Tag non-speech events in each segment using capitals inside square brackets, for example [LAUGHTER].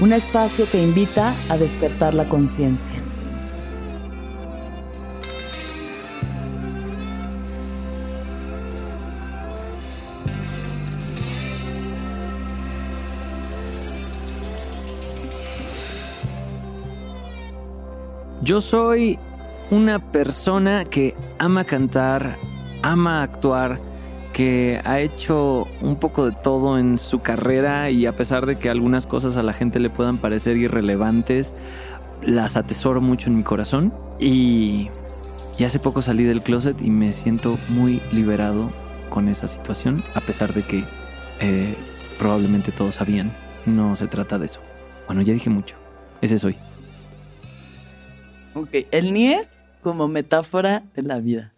un espacio que invita a despertar la conciencia. Yo soy una persona que ama cantar, ama actuar, que ha hecho un poco de todo en su carrera y a pesar de que algunas cosas a la gente le puedan parecer irrelevantes, las atesoro mucho en mi corazón y, hace poco salí del closet y me siento muy liberado con esa situación, a pesar de que eh, probablemente todos sabían, no se trata de eso. Bueno, ya dije mucho, ese soy. Ok, el NIES como metáfora de la vida.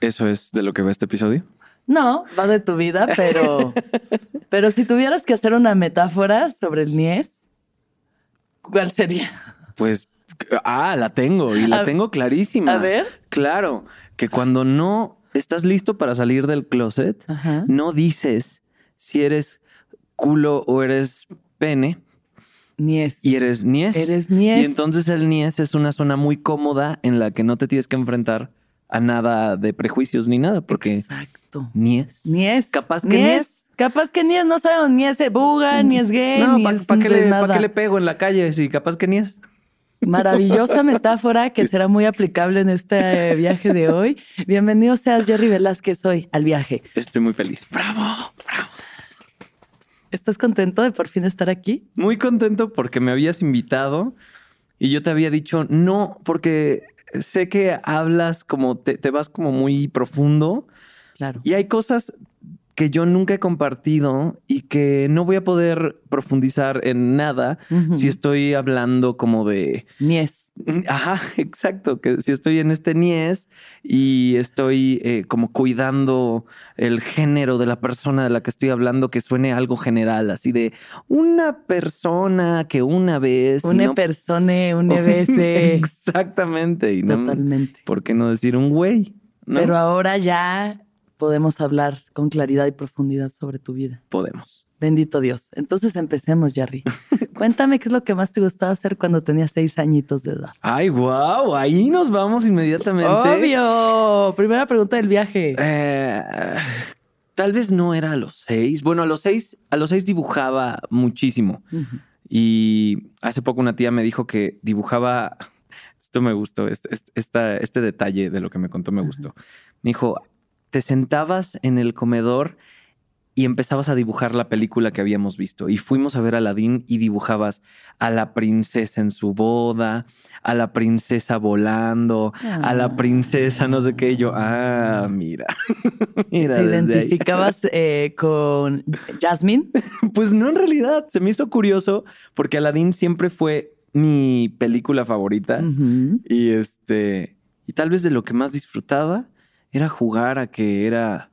¿Eso es de lo que va este episodio? No, va de tu vida, pero, [LAUGHS] pero si tuvieras que hacer una metáfora sobre el Nies, ¿cuál sería? Pues, ah, la tengo y la tengo clarísima. A ver. Claro, que cuando no estás listo para salir del closet, no dices si eres culo o eres pene. Nies. Y eres nies. Eres nies. Y entonces el nies es una zona muy cómoda en la que no te tienes que enfrentar a nada de prejuicios ni nada, porque Exacto. ni es. Ni es. Capaz que ni es. Capaz que ni es, no sabemos ni es buga, ni es gay, no, ni ¿para es pa qué, le, ¿pa qué le pego en la calle si capaz que ni es? Maravillosa [LAUGHS] metáfora que será muy aplicable en este viaje de hoy. Bienvenido seas Jerry Velázquez hoy al viaje. Estoy muy feliz. Bravo, bravo. ¿Estás contento de por fin estar aquí? Muy contento porque me habías invitado y yo te había dicho no, porque sé que hablas como te, vas como muy profundo. Claro. Y hay cosas que yo nunca he compartido y que no voy a poder profundizar en nada si estoy hablando como de... Nies. [LAUGHS] Ajá, exacto, que si estoy en este Nies y estoy eh, como cuidando el género de la persona de la que estoy hablando, que suene algo general, así de una persona que una vez... Una persona, una [LAUGHS] vez. Exactamente. Y Totalmente. ¿Por qué no decir un güey? Pero ahora ya podemos hablar con claridad y profundidad sobre tu vida. Podemos. Bendito Dios. Entonces empecemos, Jerry. [LAUGHS] Cuéntame qué es lo que más te gustaba hacer cuando tenías seis añitos de edad. Ay, wow, ahí nos vamos inmediatamente. Obvio. Primera pregunta del viaje. Eh, tal vez no era a los seis. Bueno, a los seis, a los seis dibujaba muchísimo. Y hace poco una tía me dijo que dibujaba. Esto me gustó, este, este, este detalle de lo que me contó me gustó. Me dijo, te sentabas en el comedor y empezabas a dibujar la película que habíamos visto. Y fuimos a ver a Aladdin y dibujabas a la princesa en su boda, a la princesa volando, a la princesa no sé qué. Y yo, ah, mira. [LAUGHS] mira ¿Te identificabas eh, con Jasmine? [LAUGHS] Pues no, en realidad. Se me hizo curioso porque Aladdin siempre fue mi película favorita. Y este, y tal vez de lo que más disfrutaba era jugar a que era.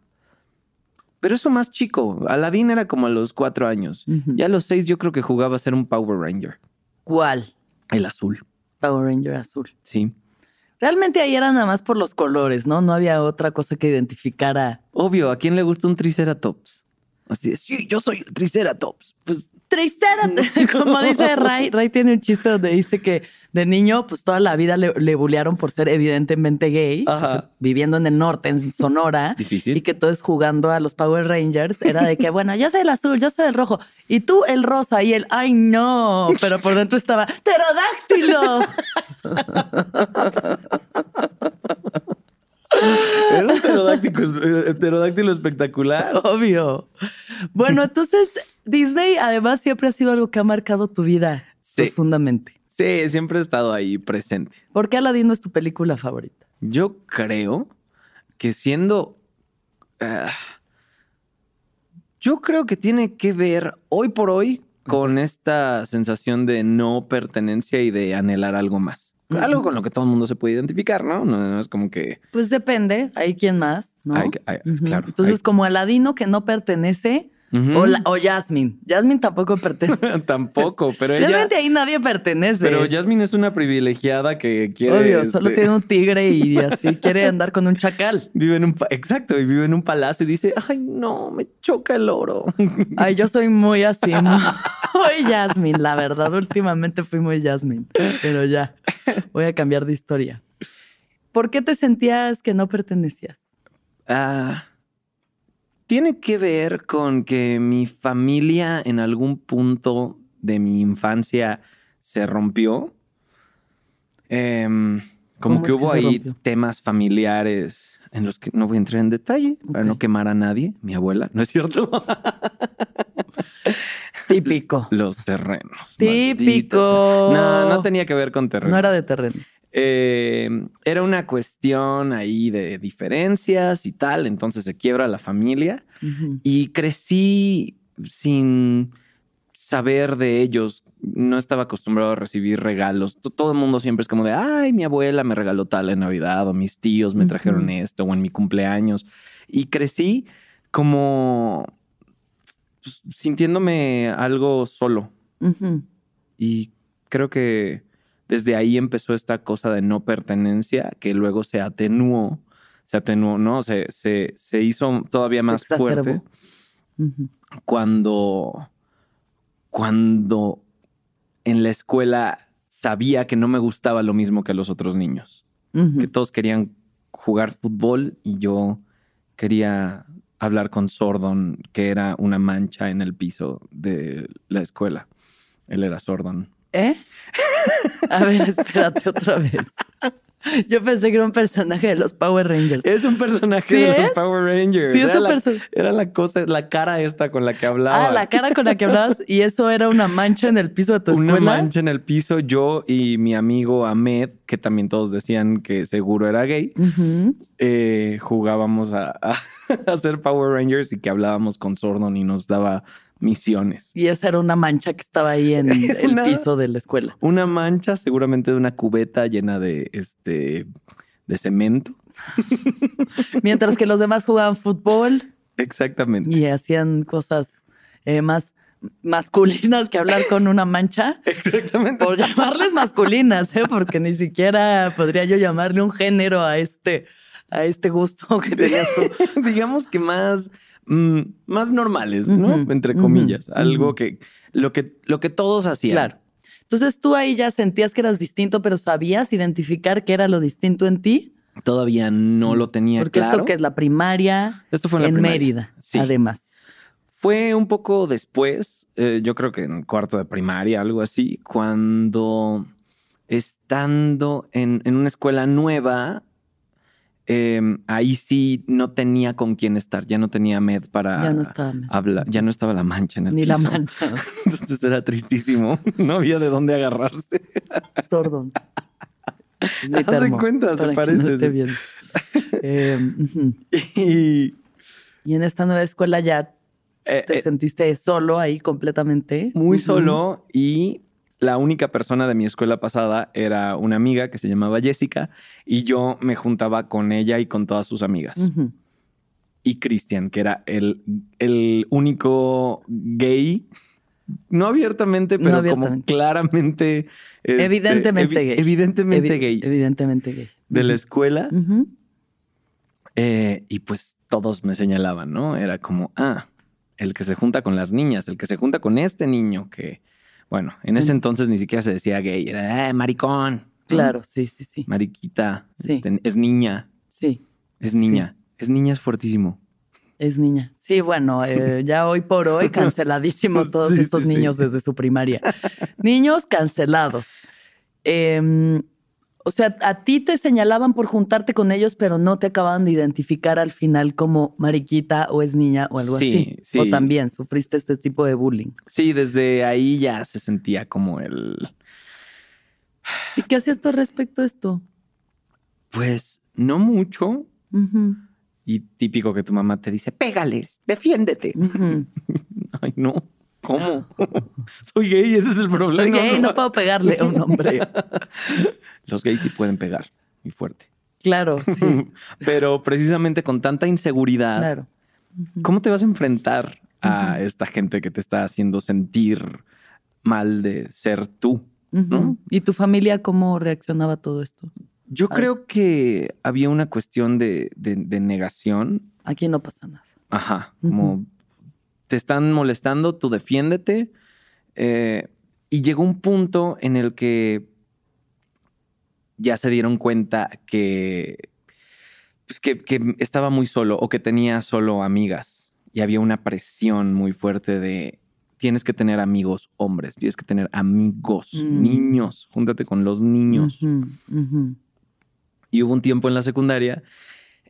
Pero eso más chico. Aladdin era como a los cuatro años. Ya a los seis yo creo que jugaba a ser un Power Ranger. ¿Cuál? El azul. Power Ranger azul. Sí. Realmente ahí era nada más por los colores, ¿no? No había otra cosa que identificara. Obvio, ¿a quién le gusta un Triceratops? Así de, sí, yo soy el Triceratops. Pues Triceratops. [LAUGHS] Como dice Ray, Ray tiene un chiste donde dice que de niño, pues toda la vida le, le bullearon por ser evidentemente gay, Ajá. o sea, viviendo en el norte, en Sonora. Difícil. Y que todos jugando a los Power Rangers era de que, [LAUGHS] bueno, yo soy el azul, yo soy el rojo, y tú el rosa, y el, ay no, pero por dentro estaba, pterodáctilo. [LAUGHS] era un pterodáctilo, eh, pterodáctilo espectacular. Obvio. Bueno, entonces Disney además siempre ha sido algo que ha marcado tu vida Sí. profundamente. Sí, siempre he estado ahí presente. ¿Por qué Aladino es tu película favorita? Yo creo que siendo... ah, yo creo que tiene que ver hoy por hoy con esta sensación de no pertenencia y de anhelar algo más. Algo con lo que todo el mundo se puede identificar, ¿no? No, no es como que... Pues depende, hay quien más, ¿no? Hay hay- claro, Entonces, hay- como Aladino que no pertenece, O, la- o Jasmine. Jasmine tampoco pertenece. [LAUGHS] Tampoco, pero ella... Realmente ahí nadie pertenece. Pero Jasmine es una privilegiada que quiere... Obvio, solo este, tiene un tigre y [LAUGHS] así quiere andar con un chacal. Vive en un... Exacto, y vive en un palacio y dice, ay, no, me choca el oro. [LAUGHS] Ay, yo soy muy así, muy Jasmine, la verdad. Últimamente fui muy Jasmine, pero ya, voy a cambiar de historia. ¿Por qué te sentías que no pertenecías? Ah, tiene que ver con que mi familia en algún punto de mi infancia se rompió. Em, como ¿Cómo que hubo ahí rompió? temas familiares en los que no voy a entrar en detalle para no quemar a nadie, mi abuela, ¿no es cierto? [LAUGHS] Típico. [LAUGHS] Los terrenos. Típico. malditos. No, no tenía que ver con terrenos. No era de terrenos. Eh, era una cuestión ahí de diferencias y tal, entonces se quiebra la familia y crecí sin saber de ellos. No estaba acostumbrado a recibir regalos. Todo el mundo siempre es como de, ay, mi abuela me regaló tal en Navidad o mis tíos me trajeron esto o en mi cumpleaños. Y crecí como sintiéndome algo solo. Y creo que desde ahí empezó esta cosa de no pertenencia que luego se atenuó, se atenuó, ¿no? Se, se, se hizo todavía más fuerte cuando, cuando en la escuela sabía que no me gustaba lo mismo que los otros niños, que todos querían jugar fútbol y yo quería hablar con Sordon, que era una mancha en el piso de la escuela. Él era Sordon. ¿Eh? [LAUGHS] A ver, espérate otra vez. [LAUGHS] Yo pensé que era un personaje de los Power Rangers. Es un personaje ¿Sí de es? los Power Rangers. Sí, es era, un la, era la cosa, la cara esta con la que hablaba. Ah, la cara con la que hablabas y eso era una mancha en el piso de tu Una escuela. mancha en el piso, yo y mi amigo Ahmed, que también todos decían que seguro era gay, eh, jugábamos a, a, [LAUGHS] a ser Power Rangers y que hablábamos con Sordon y nos daba misiones. Y esa era una mancha que estaba ahí en [LAUGHS] el Una- piso de la escuela. Una mancha, seguramente de una cubeta llena de este de cemento. [LAUGHS] Mientras que los demás jugaban fútbol Exactamente. y hacían cosas eh, más masculinas que hablar con una mancha. [LAUGHS] Exactamente. Por llamarles masculinas, ¿eh? porque ni siquiera podría yo llamarle un género a este, a este gusto que tenías tú. digamos que más, mm, más normales, ¿no? Entre comillas. Algo que lo, que lo que todos hacían. Claro. Entonces tú ahí ya sentías que eras distinto, pero sabías identificar qué era lo distinto en ti. Todavía no lo tenía Porque claro. esto que es la primaria Esto fue en, en primaria. Mérida, Sí. además. Fue un poco después, eh, yo creo que en cuarto de primaria, algo así, cuando estando en, en una escuela nueva, eh, ahí sí no tenía con quién estar, ya no tenía med para ya no estaba. hablar, ya no estaba la mancha en el Ni la mancha. [LAUGHS] Entonces era tristísimo, [LAUGHS] no había de dónde agarrarse. Sordo. [LAUGHS] Termo, cuenta, se parece, No esté bien. Eh, ujú. Y y en esta nueva escuela ya eh, te eh, sentiste solo ahí completamente. muy solo y la única persona de mi escuela pasada era una amiga que se llamaba Jessica y yo me juntaba con ella y con todas sus amigas. Y Cristian, que era el, el único gay no abiertamente, No pero abiertamente. como claramente. este, Evidentemente evi- gay. Evidentemente Evi- gay. Evidentemente gay. de la escuela. Eh, y pues todos me señalaban, ¿no? Era como, ah, el que se junta con las niñas, el que se junta con este niño que, bueno, en ese entonces ni siquiera se decía gay, era eh, maricón. Claro, sí, sí, sí. Mariquita. Sí. este, es niña. Sí, Es niña. Es niña, es fuertísimo. es niña. Sí, bueno, eh, [LAUGHS] ya hoy por hoy canceladísimos [LAUGHS] todos Sí, estos sí, niños desde su primaria. Niños cancelados. Em, o sea, a ti te señalaban por juntarte con ellos, pero no te acababan de identificar al final como mariquita o es niña o algo Sí, así. sí. O también sufriste este tipo de bullying. Sí, desde ahí ya se sentía como el. ¿Y qué hacías tú respecto a esto? Pues no mucho. Y típico que tu mamá te dice, pégales, defiéndete. [LAUGHS] Ay, no. ¿Cómo? [LAUGHS] Soy gay, ese es el problema. Soy gay, no puedo pegarle a un hombre. [LAUGHS] Los gays sí pueden pegar muy fuerte. Claro, [LAUGHS] sí, Pero precisamente con tanta inseguridad, claro. ¿cómo te vas a enfrentar a esta gente que te está haciendo sentir mal de ser tú? ¿Y tu familia cómo reaccionaba a todo esto? Yo creo que había una cuestión de, de- de negación. Aquí no pasa nada. Ajá, como te están molestando, tú defiéndete. Eh, y llegó un punto en el que ya se dieron cuenta que, pues que, que estaba muy solo o que tenía solo amigas. Y había una presión muy fuerte de tienes que tener amigos hombres, tienes que tener amigos, Mm. niños, júntate con los niños. Y hubo un tiempo en la secundaria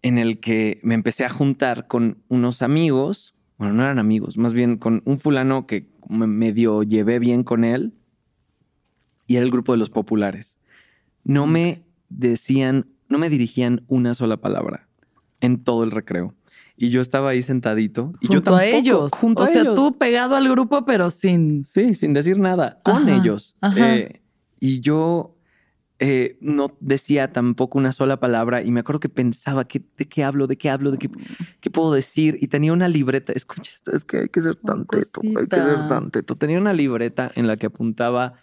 en el que me empecé a juntar con unos amigos, bueno, no eran amigos, más bien con un fulano que me medio llevé bien con él y era el grupo de los populares. No me decían, no me dirigían una sola palabra en todo el recreo. Y yo estaba ahí sentadito y yo junto a tampoco, ellos. junto o a sea, ellos. tú pegado al grupo, pero sin. Sí, sin decir nada, con Ajá, ellos. ajá. Eh, y yo eh, no decía tampoco una sola palabra y me acuerdo que pensaba, ¿qué, ¿de qué hablo? ¿De qué hablo? ¿De qué, qué puedo decir? Y tenía una libreta, escucha esto, es que hay que ser tan teto, hay que ser tan teto. Tenía una libreta en la que apuntaba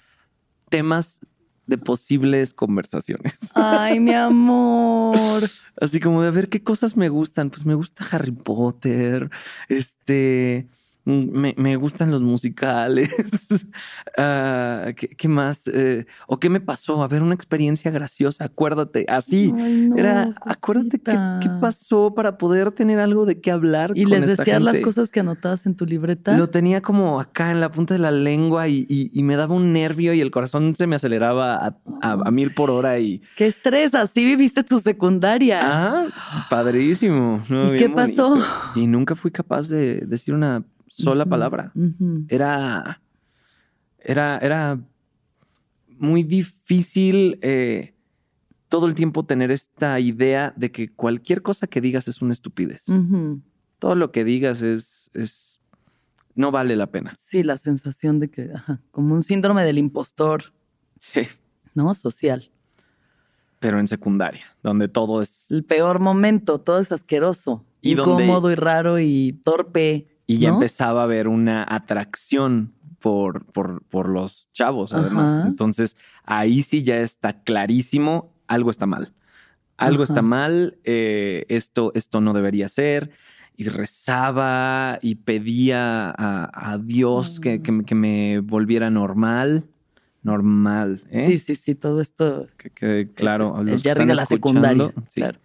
temas de posibles conversaciones. [LAUGHS] Ay, mi amor. Así como de a ver qué cosas me gustan. Pues me gusta Harry Potter. Este. Mm, Me, me gustan los musicales. [LAUGHS] Ah, ¿qué, qué más? Eh, ¿O qué me pasó? A ver, una experiencia graciosa. Acuérdate. Así. Ay, no, Era, acuérdate qué, qué pasó para poder tener algo de qué hablar. Y con les esta decías las cosas que anotabas en tu libreta. Lo tenía como acá en la punta de la lengua y, y- y me daba un nervio y el corazón se me aceleraba a, a- a mil por hora y Qué estrés, así viviste tu secundaria. Ah, padrísimo. No, ¿Y qué pasó? bonito. Y nunca fui capaz de decir una sola palabra. Era, era, era muy difícil eh, todo el tiempo tener esta idea de que cualquier cosa que digas es una estupidez. Todo lo que digas es, es, no vale la pena. Sí, la sensación de que, ajá, como un síndrome del impostor, Sí. ¿no? Social. Pero en secundaria, donde todo es El peor momento, todo es asqueroso, Y donde- incómodo y raro y torpe. Y ya ¿no? empezaba a haber una atracción por, por, por los chavos, además. Ajá. Entonces, ahí sí ya está clarísimo, algo está mal. Algo Ajá. está mal, eh, esto, esto no debería ser. Y rezaba y pedía a, a Dios que, que me- que me volviera normal. Normal. ¿eh? Sí, sí, sí, todo esto. Que quede claro. el los que están de la secundaria. Sí. Claro.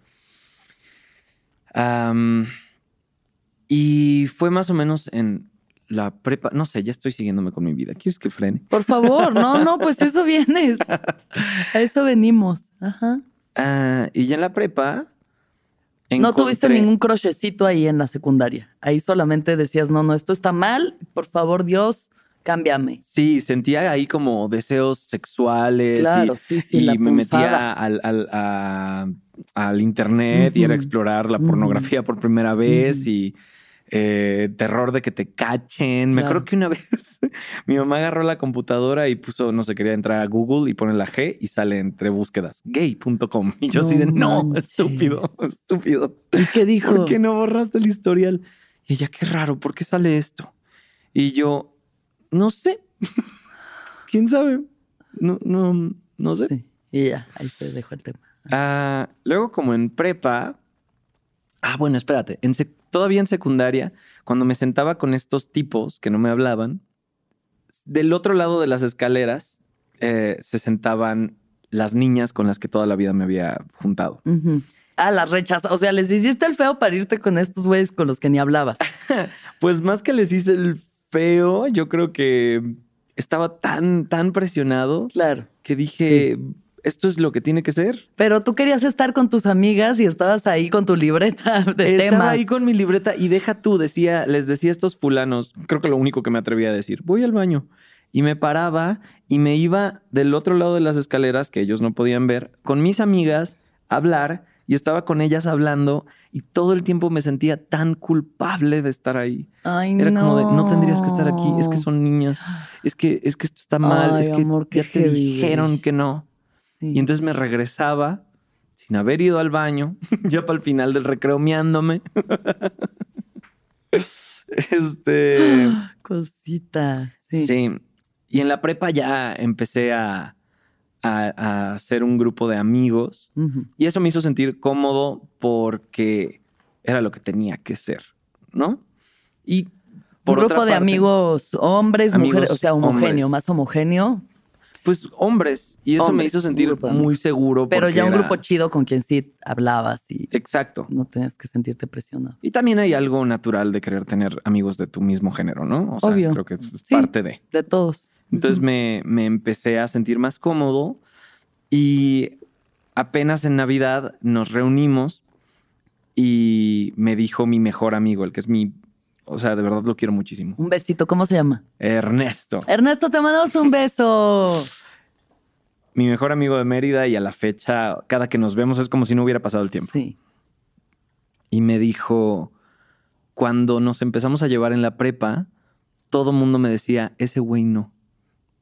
Y fue más o menos en la prepa. No sé, ya estoy siguiéndome con mi vida. ¿Quieres que frene? Por favor, no, no, pues eso [LAUGHS] vienes. A eso venimos. Ajá. Ah, y ya en la prepa. No tuviste ningún crochecito ahí en la secundaria. Ahí solamente decías, no, no, esto está mal. Por favor, Dios, cámbiame. Sí, sentía ahí como deseos sexuales. y- Claro, sí, sí, y la me metía punzada. al, al- a- al internet y era explorar la pornografía por primera vez y eh, terror de que te cachen. Me Claro. acuerdo que una [LAUGHS] vez mi mamá agarró la computadora y puso, no sé, quería entrar a Google y pone la G y sale entre búsquedas gay.com. Y yo así de, No no, manches. estúpido, estúpido. ¿Y qué dijo? ¿Por qué no borraste el historial? Y ella, qué raro, ¿por qué sale esto? Y yo, No sé. [LAUGHS] ¿Quién sabe? No, no, no sé. Sí. Y ya, ahí se dejó el tema. Ah, luego, como en prepa. Ah, bueno, espérate. En sec- todavía en secundaria, cuando me sentaba con estos tipos que no me hablaban, del otro lado de las escaleras eh, se sentaban las niñas con las que toda la vida me había juntado. Ujú. Ah, las rechazas. O sea, les hiciste el feo para irte con estos güeyes con los que ni hablabas. [LAUGHS] Pues más que les hice el feo, yo creo que estaba tan, tan presionado Claro. que dije, esto es lo que tiene que ser. Pero tú querías estar con tus amigas y estabas ahí con tu libreta [LAUGHS] de Estaba temas. ahí con mi libreta y deja tú, decía, les decía a estos fulanos, creo que lo único que me atrevía a decir, voy al baño. Y me paraba y me iba del otro lado de las escaleras, que ellos no podían ver, con mis amigas a hablar y estaba con ellas hablando y todo el tiempo me sentía tan culpable de estar ahí. Ay, Era no. como de, no tendrías que estar aquí, es que son niñas, es que, es que esto está mal, Ay, es que amor, ya te heavy, dijeron que no. Sí. Y entonces me regresaba sin haber ido al baño, [LAUGHS] ya para el final del recreo meándome. [LAUGHS] este. [GASPS] Cosita. Sí. Sí. Y en la prepa ya empecé a, a, a hacer un grupo de amigos. Y eso me hizo sentir cómodo porque era lo que tenía que ser, ¿no? Y por Un otra grupo de amigos hombres, Amigos mujeres, o sea, homogéneo, hombres. más homogéneo, Pues hombres. Y eso me hizo sentir muy seguro. pero ya un era- grupo chido con quien sí hablabas y Exacto. no tenías que sentirte presionado. Y también hay algo natural de querer tener amigos de tu mismo género, ¿no? O sea, Obvio. creo que es Sí. parte de. De todos. Entonces me, me empecé a sentir más cómodo y apenas en Navidad nos reunimos y me dijo mi mejor amigo, el que es mi, o sea, de verdad lo quiero muchísimo, Un besito, ¿cómo se llama? Ernesto, Ernesto, te mandamos un beso. [LAUGHS] mi mejor amigo de Mérida y a la fecha, cada que nos vemos es como si no hubiera pasado el tiempo. Sí. Y me dijo, cuando nos empezamos a llevar en la prepa, todo mundo me decía, ese güey no.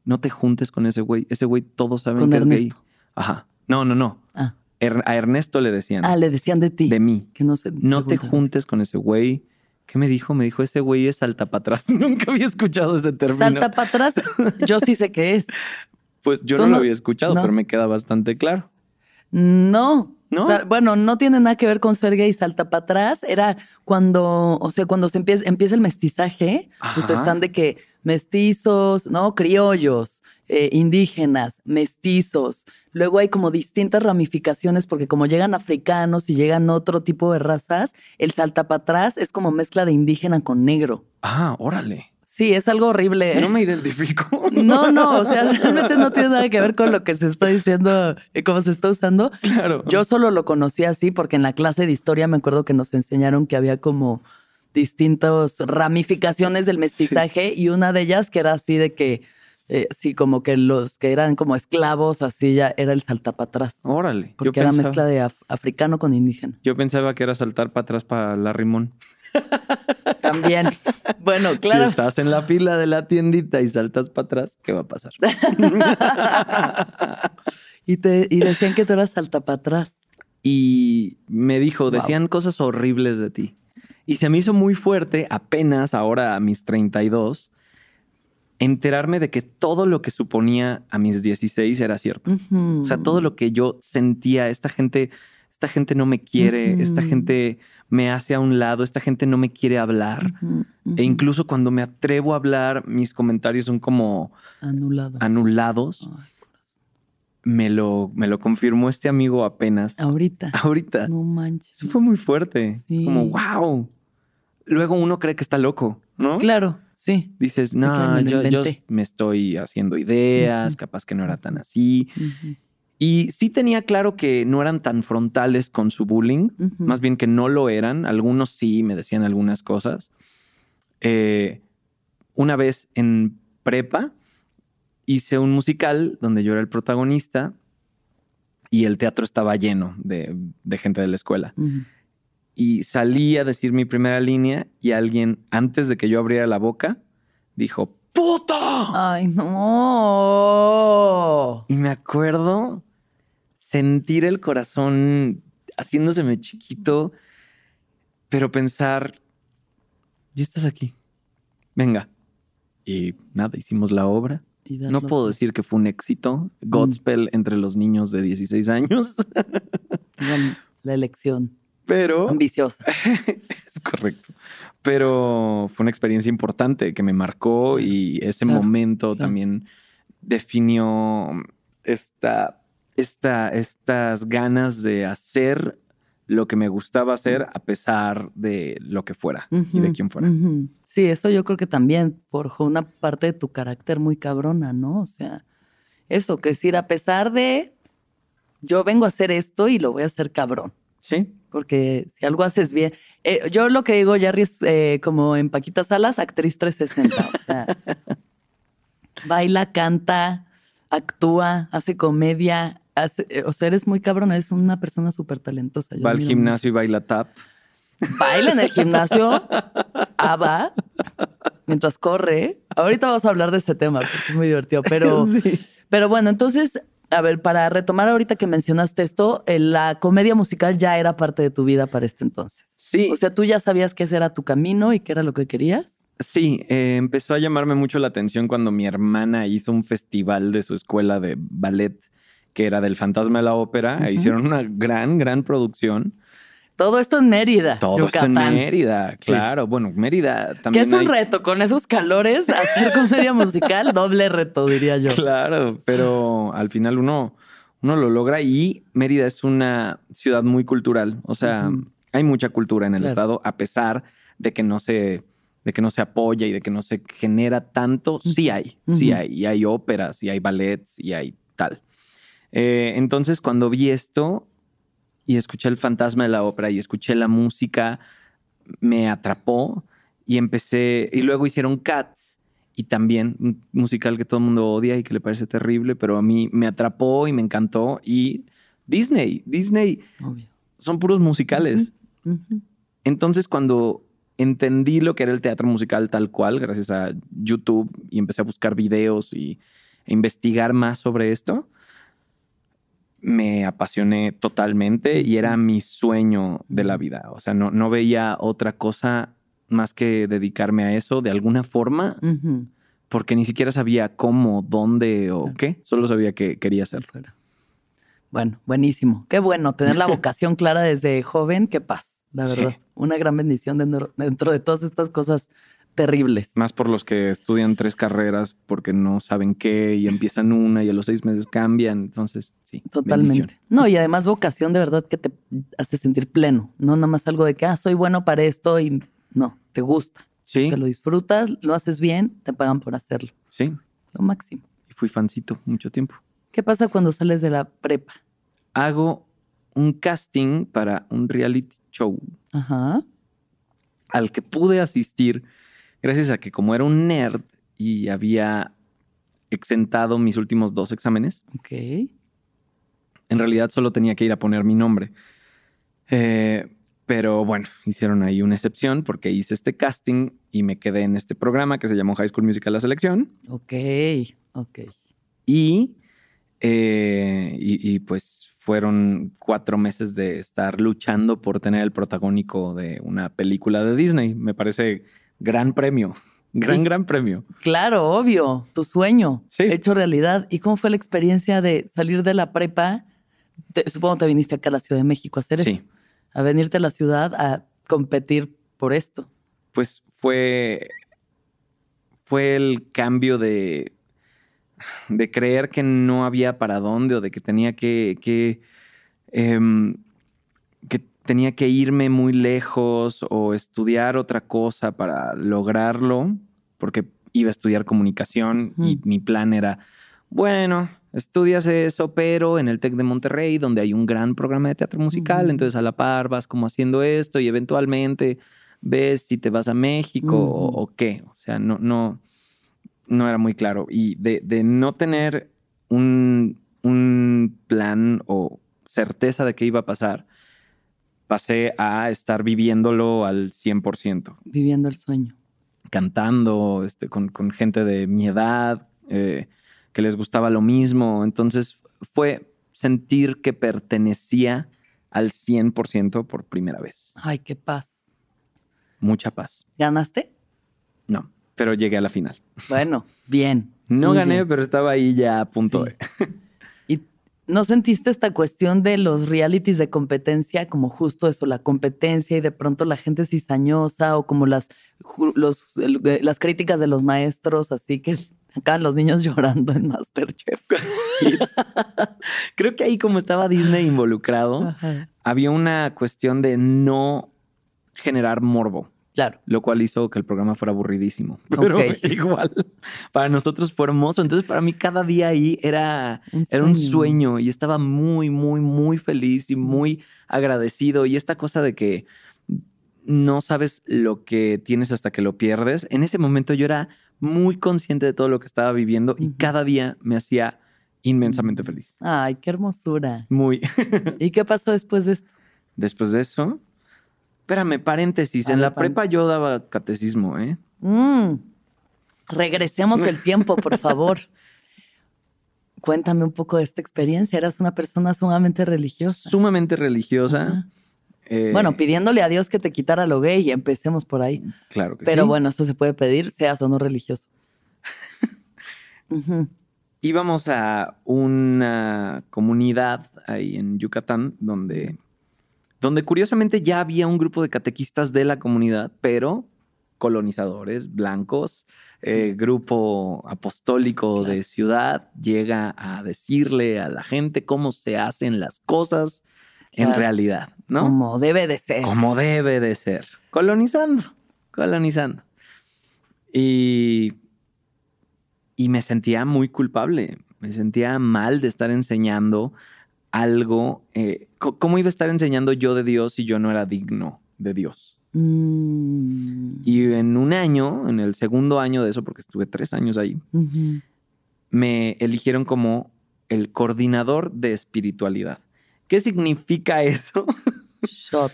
No te juntes con ese güey. Ese güey todos saben Con que es gay. Ernesto. Ajá. No, no, no. Ah. Er- a Ernesto le decían Ah, le decían de ti. de mí. Que no se. No se te juntes con ese güey. ¿Qué me dijo? Me dijo, ese güey es salta para atrás. [LAUGHS] Nunca había escuchado ese término. Salta para atrás. Yo sí sé qué es. Pues yo no, lo había escuchado, no. pero me queda bastante claro. No. ¿No? O sea, bueno, no tiene nada que ver con ser gay salta para atrás. Era cuando, o sea, cuando se empieza, empieza el mestizaje, pues Ajá. están de que mestizos, ¿no? Criollos, eh, indígenas, mestizos. Luego hay como distintas ramificaciones porque como llegan africanos y llegan otro tipo de razas, el salta para atrás es como mezcla de indígena con negro. Ah, órale. Sí, es algo horrible. No me identifico. [LAUGHS] No, no, o sea, realmente no tiene nada que ver con lo que se está diciendo y cómo se está usando. Claro. Yo solo lo conocí así porque en la clase de historia me acuerdo que nos enseñaron que había como distintas ramificaciones del mestizaje y una de ellas que era así de que, eh, sí, como que los que eran como esclavos, así ya era el saltapatrás. Órale. Porque Yo era pensaba- mezcla de af- africano con indígena. Yo pensaba que era saltar para atrás para la rimón. [LAUGHS] También. Bueno, claro. Si estás en la fila de la tiendita y saltas para atrás, ¿qué va a pasar? [LAUGHS] y, te, y decían que tú eras saltapatrás. y me dijo, Wow. decían cosas horribles de ti. Y se me hizo muy fuerte, apenas ahora a mis 32, enterarme de que todo lo que suponía a mis 16 era cierto. O sea, todo lo que yo sentía, esta gente, esta gente no me quiere, esta gente me hace a un lado, esta gente no me quiere hablar. E incluso cuando me atrevo a hablar, mis comentarios son como Anulados. anulados. Ay, Me lo, me lo confirmó este amigo apenas. ahorita. [LAUGHS] Ahorita. No manches. Eso fue muy fuerte. Sí. Como, wow. Luego uno cree que está loco, ¿no? Claro, sí. Dices, no, me yo, yo inventé". me estoy haciendo ideas, capaz que no era tan así. Y sí tenía claro que no eran tan frontales con su bullying, más bien que no lo eran. Algunos sí me decían algunas cosas. Eh, una vez en prepa hice un musical donde yo era el protagonista y el teatro estaba lleno de, de gente de la escuela. Y salí a decir mi primera línea y alguien, antes de que yo abriera la boca, dijo, ¡Puto! Ay, no. Y me acuerdo sentir el corazón haciéndoseme chiquito, pero pensar, ya estás aquí. Venga, Y nada, hicimos la obra. No puedo decir que fue un éxito. Godspell entre los niños de 16 años. [LAUGHS] La elección Pero ambiciosa. [LAUGHS] es correcto. Pero fue una experiencia importante que me marcó y ese Claro, momento claro. también definió esta, esta, estas ganas de hacer lo que me gustaba hacer a pesar de lo que fuera y de quién fuera. Sí, eso yo creo que también forjó una parte de tu carácter muy cabrona, ¿no? O sea, eso, que decir, a pesar de yo vengo a hacer esto y lo voy a hacer cabrón. Sí, Porque si algo haces bien. eh, yo lo que digo, Jerry, es eh, como en Paquita Salas, actriz 360. O sea, [LAUGHS] baila, canta, actúa, hace comedia. hace- eh, o sea, eres muy cabrón, eres una persona súper talentosa. Yo va al gimnasio y baila tap. Baila en el gimnasio, aba, mientras corre. Ahorita vamos a hablar de ese tema porque es muy divertido, pero. [LAUGHS] Sí. Pero bueno, entonces, a ver, para retomar ahorita que mencionaste esto, la comedia musical ya era parte de tu vida para este entonces. Sí, O sea, tú ya sabías que ese era tu camino y que era lo que querías. Sí, eh, empezó a llamarme mucho la atención cuando mi hermana hizo un festival de su escuela de ballet que era del Fantasma de la Ópera. e. Hicieron una gran, gran producción. Todo esto en Mérida, Todo esto en Yucatán. Mérida, Sí. claro. Bueno, Mérida Que también es un hay- reto, con esos calores, hacer comedia musical, [LAUGHS] doble reto, diría yo. Claro, pero al final uno, uno lo logra y Mérida es una ciudad muy cultural. O sea, hay mucha cultura en el Claro. estado, a pesar de que no se, de que no se apoya y de que no se genera tanto, sí hay, sí hay. Y hay óperas, y hay ballets, y hay tal. Eh, entonces, cuando vi esto y escuché el fantasma de la ópera y escuché la música, me atrapó y empecé, y luego hicieron Cats y también un musical que todo el mundo odia y que le parece terrible, pero a mí me atrapó y me encantó y Disney, Disney Obvio. son puros musicales. Entonces cuando entendí lo que era el teatro musical tal cual, gracias a YouTube, y empecé a buscar videos y a investigar más sobre esto, me apasioné totalmente y era mi sueño de la vida. O sea, no, no veía otra cosa más que dedicarme a eso de alguna forma, porque ni siquiera sabía cómo, dónde o Claro. qué. Solo sabía que quería hacerlo. Bueno, buenísimo. Qué bueno tener la [LAUGHS] vocación clara desde joven. Qué paz, la Sí. verdad. Una gran bendición dentro, dentro de todas estas cosas terribles. Más por los que estudian tres carreras porque no saben qué y empiezan una y a los seis meses cambian. Entonces, sí. Totalmente. bendición. No, y además vocación de verdad que te hace sentir pleno. No nada más algo de que, ah, soy bueno para esto y no, te gusta. Sí, Se lo disfrutas, lo haces bien, te pagan por hacerlo. sí. Lo máximo. Y fui fancito mucho tiempo. ¿Qué pasa cuando sales de la prepa? Hago un casting para un reality show Ajá. al que pude asistir gracias a que como era un nerd y había exentado mis últimos dos exámenes, en realidad solo tenía que ir a poner mi nombre. Eh, pero bueno, hicieron ahí una excepción porque hice este casting y me quedé en este programa que se llamó High School Musical La Selección. Ok. Ok. Y, eh, y, y, pues fueron cuatro meses de estar luchando por tener el protagónico de una película de Disney. Me parece gran premio, gran, gran premio. Claro, obvio. Tu sueño Sí. hecho realidad. ¿Y cómo fue la experiencia de salir de la prepa? Te- supongo que te viniste acá a la Ciudad de México a hacer Sí. eso. A venirte a la ciudad a competir por esto. Pues fue, fue el cambio de, de creer que no había para dónde o de que tenía que, que, em, que tenía que irme muy lejos o estudiar otra cosa para lograrlo, porque iba a estudiar comunicación y mi plan era, bueno, estudias eso, pero en el TEC de Monterrey, donde hay un gran programa de teatro musical, entonces a la par vas como haciendo esto y eventualmente ves si te vas a México o qué. O sea, no, no, no era muy claro. Y de, de no tener un, un plan o certeza de qué iba a pasar, pasé a estar viviéndolo al 100%, Viviendo el sueño. cantando este, con, con gente de mi edad, eh, que les gustaba lo mismo. Entonces fue sentir que pertenecía al 100% por primera vez. Ay, qué paz. Mucha paz. ¿Ganaste? No. pero llegué a la final. Bueno, bien. No gané, bien. pero estaba ahí ya a punto Sí. de. [LAUGHS] ¿Y no sentiste esta cuestión de los realities de competencia como justo eso, la competencia y de pronto la gente cizañosa o como las, los, eh, las críticas de los maestros, así que [LAUGHS] acaban los niños [LAUGHS] llorando en Masterchef? [LAUGHS] Creo que ahí, como estaba Disney involucrado, Ajá. había una cuestión de no generar morbo. Claro. lo cual hizo que el programa fuera aburridísimo. [LAUGHS] Pero [LAUGHS] igual, para nosotros fue hermoso. Entonces, para mí, cada día ahí era, Un era un sueño. y estaba muy, muy, muy feliz y muy agradecido. Y esta cosa de que no sabes lo que tienes hasta que lo pierdes. En ese momento yo era muy consciente de todo lo que estaba viviendo y cada día me hacía inmensamente feliz. Ay, qué hermosura. Muy. [LAUGHS] ¿Y qué pasó después de esto? Después de eso, espérame, paréntesis. A en la prepa yo daba catecismo, ¿eh? Mm. Regresemos el [LAUGHS] tiempo, por favor. Cuéntame un poco de esta experiencia. Eras una persona sumamente religiosa. Sumamente religiosa. Eh, Bueno, pidiéndole a Dios que te quitara lo gay y empecemos por ahí. claro que Pero sí. bueno, eso se puede pedir, seas o no religioso. [LAUGHS] Ujú. Íbamos a una comunidad ahí en Yucatán donde, donde curiosamente ya había un grupo de catequistas de la comunidad, pero colonizadores blancos, eh, grupo apostólico de ciudad, llega a decirle a la gente cómo se hacen las cosas en realidad, ¿no? Como debe de ser. como debe de ser. Colonizando, colonizando. Y, y me sentía muy culpable. Me sentía mal de estar enseñando algo. eh, ¿Cómo iba a estar enseñando yo de Dios si yo no era digno de Dios? Mm. Y en un año, en el segundo año de eso, porque estuve tres años ahí, me eligieron como el coordinador de espiritualidad. ¿Qué significa eso? Shot.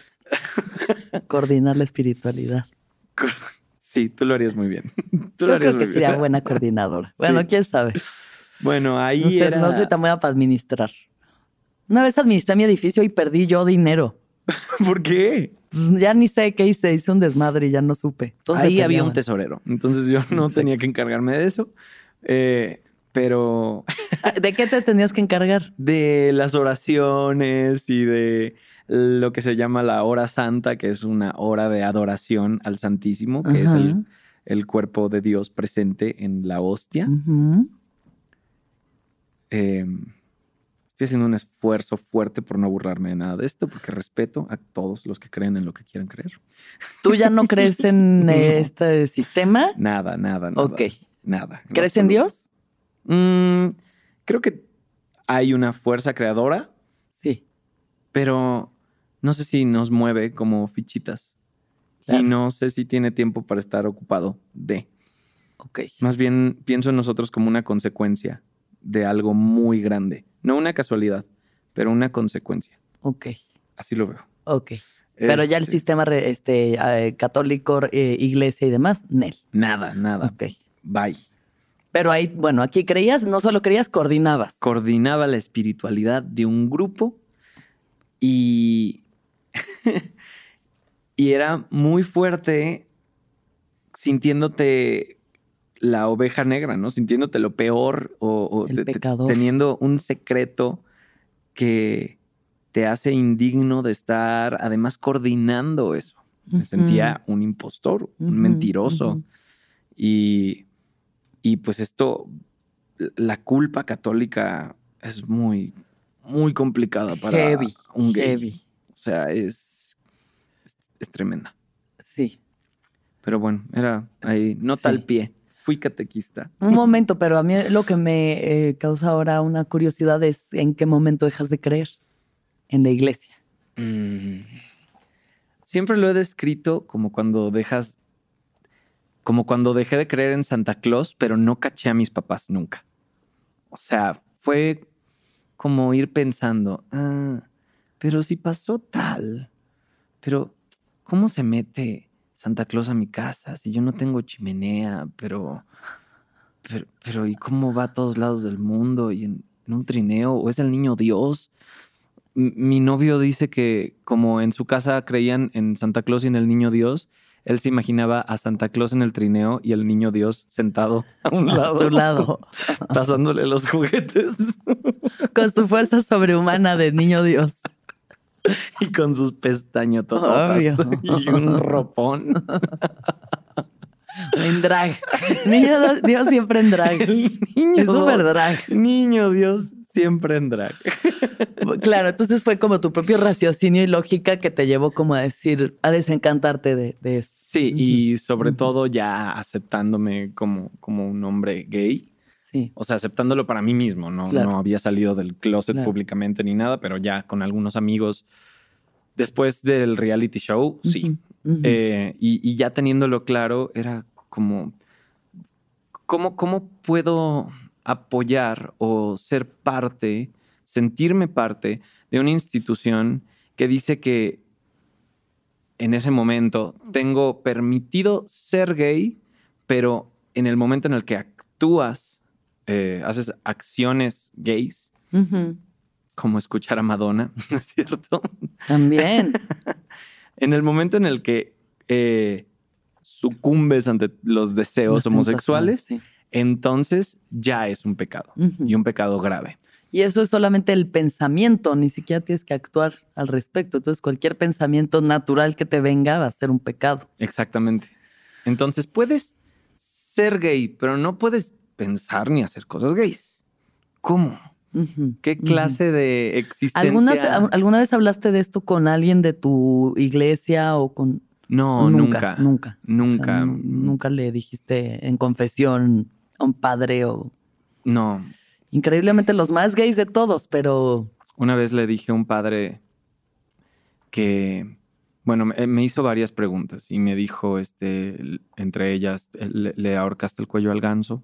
Coordinar la espiritualidad. Sí, tú lo harías muy bien. [LAUGHS] Tú lo Yo harías creo que sería buena coordinadora. [LAUGHS] Bueno, Sí. quién sabe. Bueno, ahí No sé, era... no soy tan buena para administrar. Una vez administré mi edificio y perdí yo dinero. [LAUGHS] ¿Por qué? Pues ya ni sé qué hice, hice un desmadre y ya no supe. Se ahí había un tesorero. Entonces yo no Exacto. tenía que encargarme de eso. Eh, pero Ah, ¿De qué te tenías que encargar? [LAUGHS] de las oraciones y de lo que se llama la hora santa, que es una hora de adoración al Santísimo, que es Ajá. el, el cuerpo de Dios presente en la hostia. Ujú. Eh, estoy haciendo un esfuerzo fuerte por no burlarme de nada de esto, porque respeto a todos los que creen en lo que quieran creer. ¿Tú ya no crees en [LAUGHS] eh, este sistema? Nada, nada, nada. Ok. Nada. ¿Crees en Dios? Mm, creo que hay una fuerza creadora, Sí. pero no sé si nos mueve como fichitas. Claro. Y no sé si tiene tiempo para estar ocupado de. Ok. Más bien pienso en nosotros como una consecuencia de algo muy grande. No una casualidad, pero una consecuencia. Ok. Así lo veo. Ok. Pero ya el Este, sistema re- este, eh, católico, eh, iglesia y demás, Nel. Nada, nada. Ok. Bye. Pero ahí, bueno, aquí creías, no solo creías, coordinabas. coordinaba la espiritualidad de un grupo y, [LAUGHS] y era muy fuerte sintiéndote la oveja negra, ¿no? Sintiéndote lo peor o, te- teniendo un secreto que te hace indigno de estar además coordinando eso. Me sentía un impostor, un mentiroso. Y, y pues esto, la culpa católica es muy, muy complicada para Heavy, un gay. heavy. O sea, es, es, es tremenda. Sí. Pero bueno, era ahí, no Sí. tal pie. Fui catequista. Un momento, pero a mí lo que me eh, causa ahora una curiosidad es en qué momento dejas de creer en la iglesia. Mm. Siempre lo he descrito como cuando dejas, como cuando dejé de creer en Santa Claus, pero no caché a mis papás nunca. O sea, fue como ir pensando, ah, pero si pasó tal, pero ¿cómo se mete Santa Claus a mi casa si yo no tengo chimenea? Pero, pero, pero ¿y cómo va a todos lados del mundo y en, en un trineo? ¿O es el niño Dios? M- mi novio dice que como en su casa creían en Santa Claus y en el niño Dios, él se imaginaba a Santa Claus en el trineo y el niño Dios sentado [LAUGHS] a un lado. A su lado. [LAUGHS] pasándole los juguetes Con su fuerza sobrehumana de niño Dios. [LAUGHS] y con sus pestañotas Obvio. [LAUGHS] y un ropón. [LAUGHS] En drag. Niño Dios siempre en drag. El niño, Es súper drag. niño Dios siempre en drag. Claro, entonces fue como tu propio raciocinio y lógica que te llevó como a decir, a desencantarte de, de eso. Sí, y sobre todo ya aceptándome como, como un hombre gay. Sí. O sea, aceptándolo para mí mismo, ¿no? Claro. No había salido del closet Claro. públicamente ni nada, pero ya con algunos amigos. Después del reality show, sí. Eh, y, y ya teniéndolo claro, era como, ¿cómo, ¿cómo puedo apoyar o ser parte, sentirme parte de una institución que dice que en ese momento tengo permitido ser gay, pero en el momento en el que actúas, eh, haces acciones gays, como escuchar a Madonna, [LAUGHS] ¿no es cierto? También. [LAUGHS] En el momento en el que eh, sucumbes ante los deseos Las homosexuales, entonces ya es un pecado y un pecado grave. Y eso es solamente el pensamiento, ni siquiera tienes que actuar al respecto. Entonces, cualquier pensamiento natural que te venga va a ser un pecado. Exactamente. Entonces puedes ser gay, pero no puedes pensar ni hacer cosas gays. ¿Cómo? ¿Qué clase de existencia? ¿Algunas- ¿Alguna vez hablaste de esto con alguien de tu iglesia o con... No, nunca. Nunca. O sea, Nunca. nu- nunca le dijiste en confesión a un padre o... No. Increíblemente los más gays de todos, pero... Una vez le dije a un padre que, bueno, me, hizo varias preguntas y me dijo, este, entre ellas, le, le ahorcaste el cuello al ganso.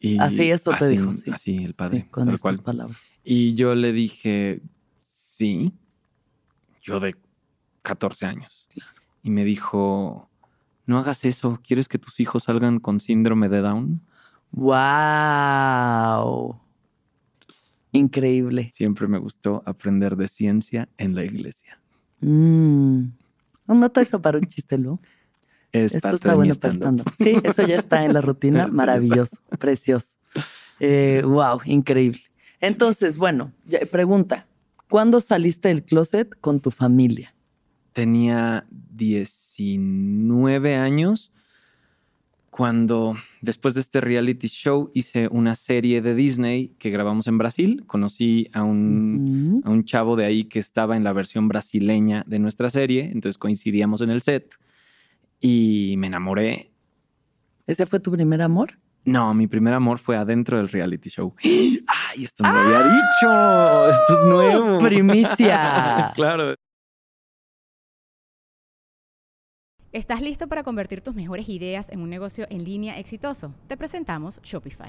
Y Así, eso te dijo, sí. Así, el padre, sí, con tal estas cual. palabras. Y yo le dije, sí, yo de 14 años. Y me dijo, no hagas eso, ¿quieres que tus hijos salgan con síndrome de Down? ¡Wow! Increíble. Siempre me gustó aprender de ciencia en la iglesia. Mm. Anota eso para un chiste, Lu. Es Esto está bueno para. Sí, eso ya está en la rutina. [LAUGHS] Maravilloso, precioso. [LAUGHS] Eh, Wow, increíble. Entonces, bueno, pregunta. ¿Cuándo saliste del closet con tu familia? Tenía 19 años cuando, después de este reality show, hice una serie de Disney que grabamos en Brasil. Conocí a un, a un chavo de ahí que estaba en la versión brasileña de nuestra serie, entonces coincidíamos en el set y me enamoré. ¿Ese fue tu primer amor? No, mi primer amor fue adentro del reality show. [GASPS] ¡Ay, esto no lo había dicho! Esto es nuevo. [LAUGHS] Primicia. [LAUGHS] claro. ¿Estás listo para convertir tus mejores ideas en un negocio en línea exitoso? Te presentamos Shopify.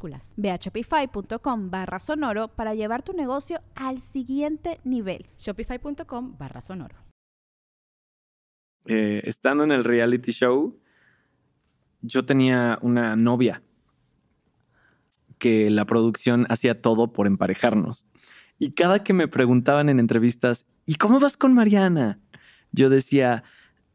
Ve a shopify.com barra sonoro para llevar tu negocio al siguiente nivel. Shopify.com barra sonoro. eh, estando en el reality show, yo tenía una novia que la producción hacía todo por emparejarnos. Y cada que me preguntaban en entrevistas, ¿y cómo vas con Mariana? Yo decía,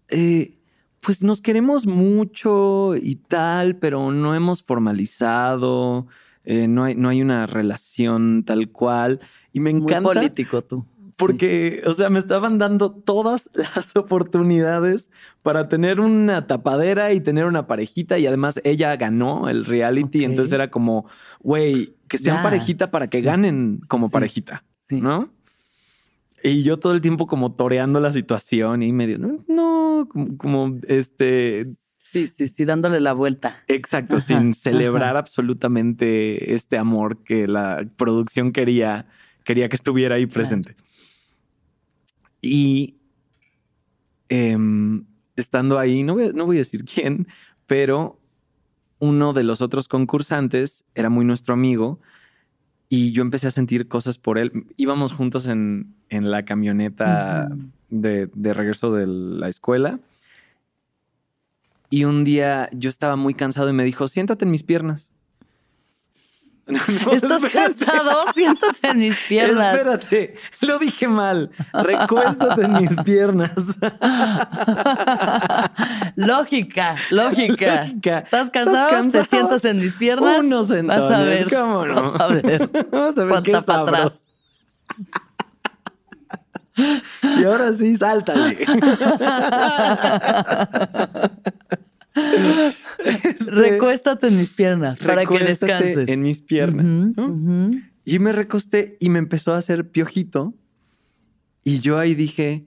"Eh, pues nos queremos mucho y tal, pero no hemos formalizado, eh, no, hay, no hay una relación tal cual. Y me Muy encanta. político tú. Porque, o sea, me estaban dando todas [LAUGHS] las oportunidades para tener una tapadera y tener una parejita. Y además ella ganó el reality. Entonces era como, güey, que sean Ya, parejita para que ganen como Sí. parejita. ¿no? Y yo todo el tiempo como toreando la situación y medio, no, no como, como, este, Sí, sí, sí, dándole la vuelta. exacto, Ajá, sin celebrar ajá. absolutamente este amor que la producción quería, quería que estuviera ahí Claro. presente. Y em, estando ahí, no voy, no voy a decir [LAUGHS] quién, pero uno de los otros concursantes era muy nuestro amigo y yo empecé a sentir cosas por él. Íbamos juntos en, en la camioneta de, de regreso de la escuela. Y un día yo estaba muy cansado y me dijo, siéntate en mis piernas. [LAUGHS] No, ¿Estás espérate. cansado? Siéntate en mis piernas. Espérate, lo dije mal. Recuéstate en mis [LAUGHS] piernas. lógica, lógica. Lógica. ¿Estás cansado? cansado? Te sientas en mis piernas. Unos Vas a ver. ¿cómo no? Vas a ver. [LAUGHS] Vamos a ver qué Falta para atrás. Y ahora sí, sáltale. Este, Recuéstate en mis piernas para que descanses. En mis piernas. Y me recosté y me empezó a hacer piojito. Y yo ahí dije,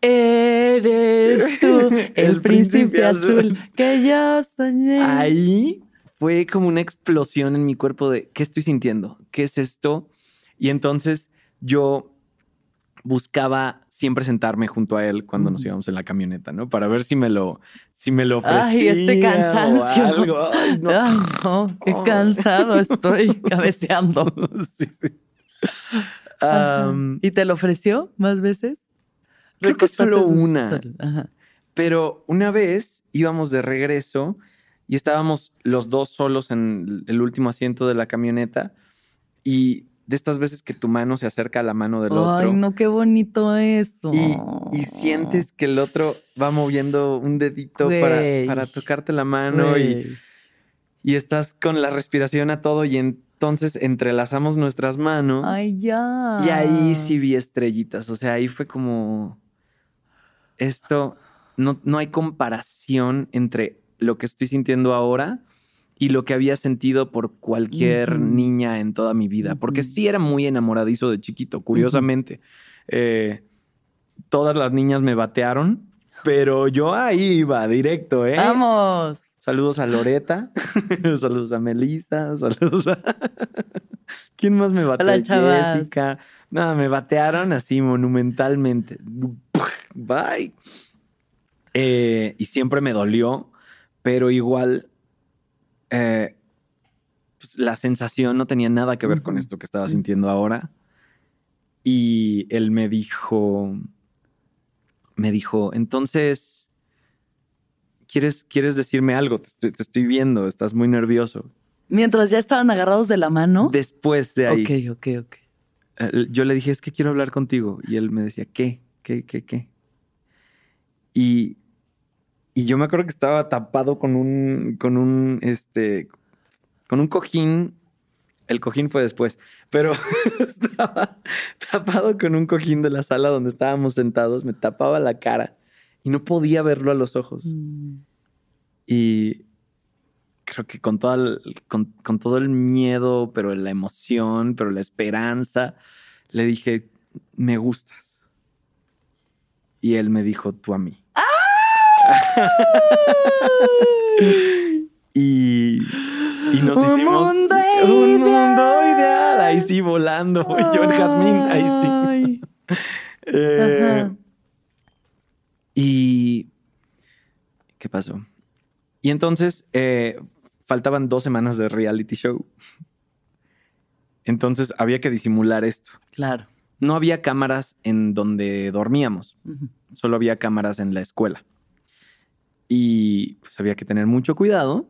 Eres tú, [LAUGHS] el, El príncipe, príncipe azul, azul. que yo soñé. ahí fue como una explosión en mi cuerpo de, ¿qué estoy sintiendo? ¿Qué es esto? Y entonces yo buscaba siempre sentarme junto a él cuando nos íbamos en la camioneta, ¿no? Para ver si me lo, si me lo Ay, ofrecía. este o cansancio. algo. Ay, no. Ay, no, qué Oh. cansado estoy [LAUGHS] cabeceando. Sí, sí. ¿Y te lo ofreció más veces? Creo que solo una. Ajá. Pero una vez íbamos de regreso y estábamos los dos solos en el último asiento de la camioneta y de estas veces que tu mano se acerca a la mano del otro Ay, no, qué bonito eso. y, y sientes que el otro va moviendo un dedito para, para tocarte la mano y, y estás con la respiración a todo y entonces entrelazamos nuestras manos Ay, ya. y ahí sí vi estrellitas, o sea, ahí fue como esto, no, no hay comparación entre lo que estoy sintiendo ahora y lo que había sentido por cualquier niña en toda mi vida, porque sí era muy enamoradizo de chiquito, curiosamente. Eh, todas las niñas me batearon, pero yo ahí iba directo, ¿eh? Vamos. Saludos a Loreta, [LAUGHS] saludos a Melissa, saludos a... [LAUGHS] ¿Quién más me bateó? Hola, chavas. Jessica. Nada, me batearon así monumentalmente. Bye. Eh, y siempre me dolió, pero igual eh, pues, la sensación no tenía nada que ver con esto que estaba sintiendo ahora. Y él me dijo, me dijo, entonces, ¿quieres, quieres decirme algo? Te estoy, te estoy viendo, estás muy nervioso. Mientras ya estaban agarrados de la mano. Después de ahí, Ok, ok, ok. eh, yo le dije, es que quiero hablar contigo. Y él me decía, ¿qué? ¿Qué? ¿Qué? ¿Qué? Y, y yo me acuerdo que estaba tapado con un, con un, este, con un cojín. El cojín fue después, pero [LAUGHS] estaba tapado con un cojín de la sala donde estábamos sentados. Me tapaba la cara y no podía verlo a los ojos. Mm. Y creo que con, toda el- con, con todo el miedo, pero la emoción, pero la esperanza, le dije, me gustas. Y él me dijo, tú a mí. [LAUGHS] y, y nos Un hicimos mundo un mundo ideal. Ahí sí, volando. [LAUGHS] Yo en Jazmín, ahí sí. [LAUGHS] Eh, y. ¿Qué pasó? Y entonces eh, faltaban dos semanas de reality show. Entonces había que disimular esto. Claro. No había cámaras en donde dormíamos, solo había cámaras en la escuela. Y pues había que tener mucho cuidado.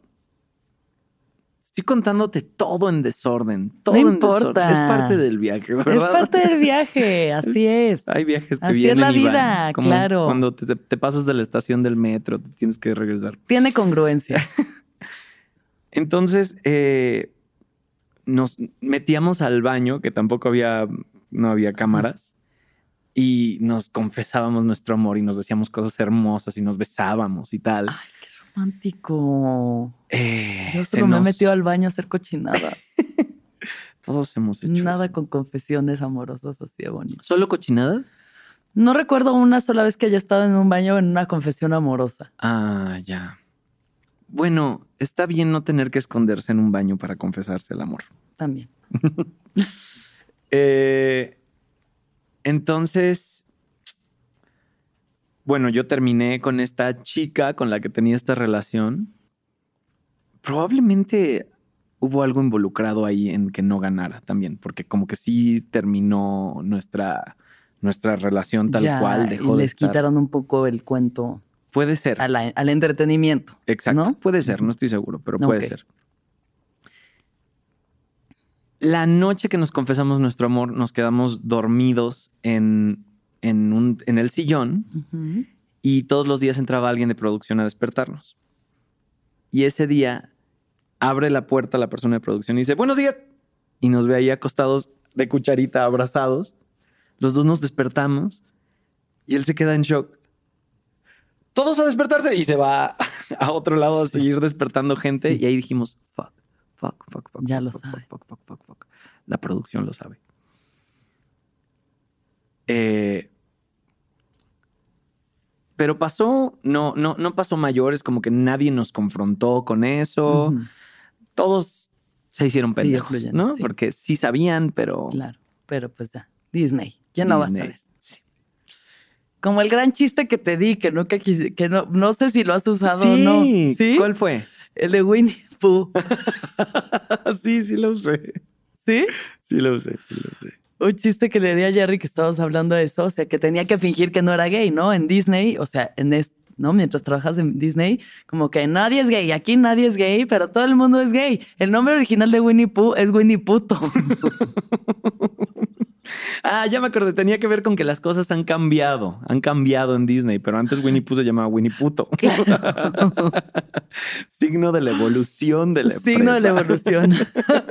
Estoy contándote todo en desorden. Todo en importa. desorden. Es parte del viaje, ¿verdad? Es parte del viaje, [LAUGHS] así es. Hay viajes que Así es vienen la y van, vida, como claro. Cuando te, te pasas de la estación del metro, te tienes que regresar. Tiene congruencia. [LAUGHS] Entonces, eh, nos metíamos al baño, que tampoco había, no había cámaras, y nos confesábamos nuestro amor y nos decíamos cosas hermosas y nos besábamos y tal. Ay, qué romántico. Eh, Yo solo me he nos- metido al baño a hacer cochinada. [LAUGHS] Todos hemos hecho Nada eso. con confesiones amorosas así de bonito. ¿Solo cochinadas? No recuerdo una sola vez que haya estado en un baño en una confesión amorosa. Ah, ya. Bueno, está bien no tener que esconderse en un baño para confesarse el amor. También. [LAUGHS] Eh, entonces, bueno, yo terminé con esta chica con la que tenía esta relación. Probablemente hubo algo involucrado ahí en que no ganara también, porque como que sí terminó nuestra, nuestra relación tal Ya, cual, dejó y de les estar. quitaron un poco el cuento Puede ser. la- al entretenimiento. Exacto. ¿no? Puede ser, no estoy seguro, pero puede ser. La noche que nos confesamos nuestro amor, nos quedamos dormidos en, en, un- en el sillón y todos los días entraba alguien de producción a despertarnos. Y ese día abre la puerta la persona de producción y dice, buenos días. Y nos ve ahí acostados de cucharita, abrazados. Los dos nos despertamos y él se queda en shock. Todos a despertarse y se va [LAUGHS] a otro lado a seguir despertando gente. Sí. Y ahí dijimos, fuck, fuck, fuck, fuck. Ya fuck, lo sabe. Fuck, fuck, fuck, fuck. La producción lo sabe. Eh, pero pasó, no, no, no pasó mayores, como que nadie nos confrontó con eso. Todos se hicieron Sí, pendejos, ¿no? sí. Porque sí sabían, pero. Claro, pero pues ya. Disney. ¿Quién no a Disney. saber? Sí. Como el gran chiste que te di, que nunca quise, que no, no sé si lo has usado o no. ¿Sí? ¿Cuál fue? El de Winnie Pooh. [LAUGHS] sí, sí lo usé. ¿Sí? Sí lo usé, sí lo usé. Un chiste que le di a Jerry que estábamos hablando de eso, o sea, que tenía que fingir que no era gay, ¿no? En Disney, o sea, en es- ¿no? Mientras trabajas en Disney, como que nadie es gay, aquí nadie es gay, pero todo el mundo es gay. El nombre original de Winnie Pooh es Winnie Puto. [LAUGHS] Ah, ya me acordé. Tenía que ver con que las cosas han cambiado. Han cambiado en Disney, pero antes Winnie Pooh se llamaba Winnie Puto. [LAUGHS] Signo de la evolución de la Signo de la evolución.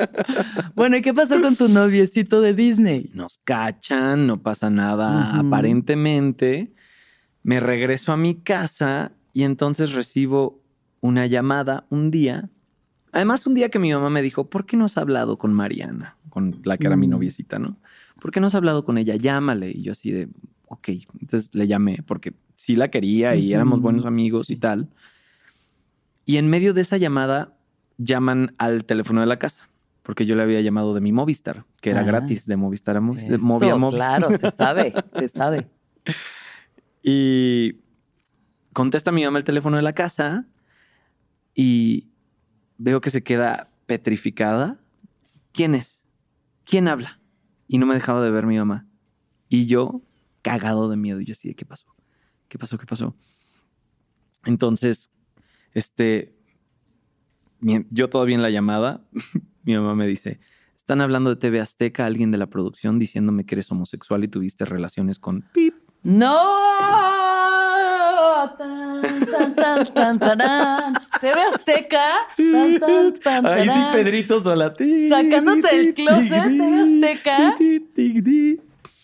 [LAUGHS] bueno, ¿y qué pasó con tu noviecito de Disney? Nos cachan, no pasa nada aparentemente. Me regreso a mi casa y entonces recibo una llamada un día. Además, un día que mi mamá me dijo, ¿por qué no has hablado con Mariana? Con la que era mi Mm. noviecita, ¿no? ¿Por qué no has hablado con ella? Llámale. Y yo así de, ok. Entonces le llamé porque sí la quería y éramos buenos amigos y tal. Y en medio de esa llamada llaman al teléfono de la casa. Porque yo le había llamado de mi Movistar, que era Ah. gratis de Movistar a Movistar. Claro, se sabe, se sabe. [LAUGHS] Y contesta mi mamá el teléfono de la casa y veo que se queda petrificada. ¿Quién es? ¿Quién habla? Y no me dejaba de ver mi mamá. Y yo, cagado de miedo, y yo así de, ¿qué pasó? ¿Qué pasó? ¿Qué pasó? Entonces, este, yo todavía en la llamada, mi mamá me dice, están hablando de TV Azteca, alguien de la producción diciéndome que eres homosexual y tuviste relaciones con pip. ¡No! Tan, tan, tan. ¿TV Azteca? [LAUGHS] Tan, tan, Ahí sí. Pedrito Sola. Sacándote del closet, TV Azteca.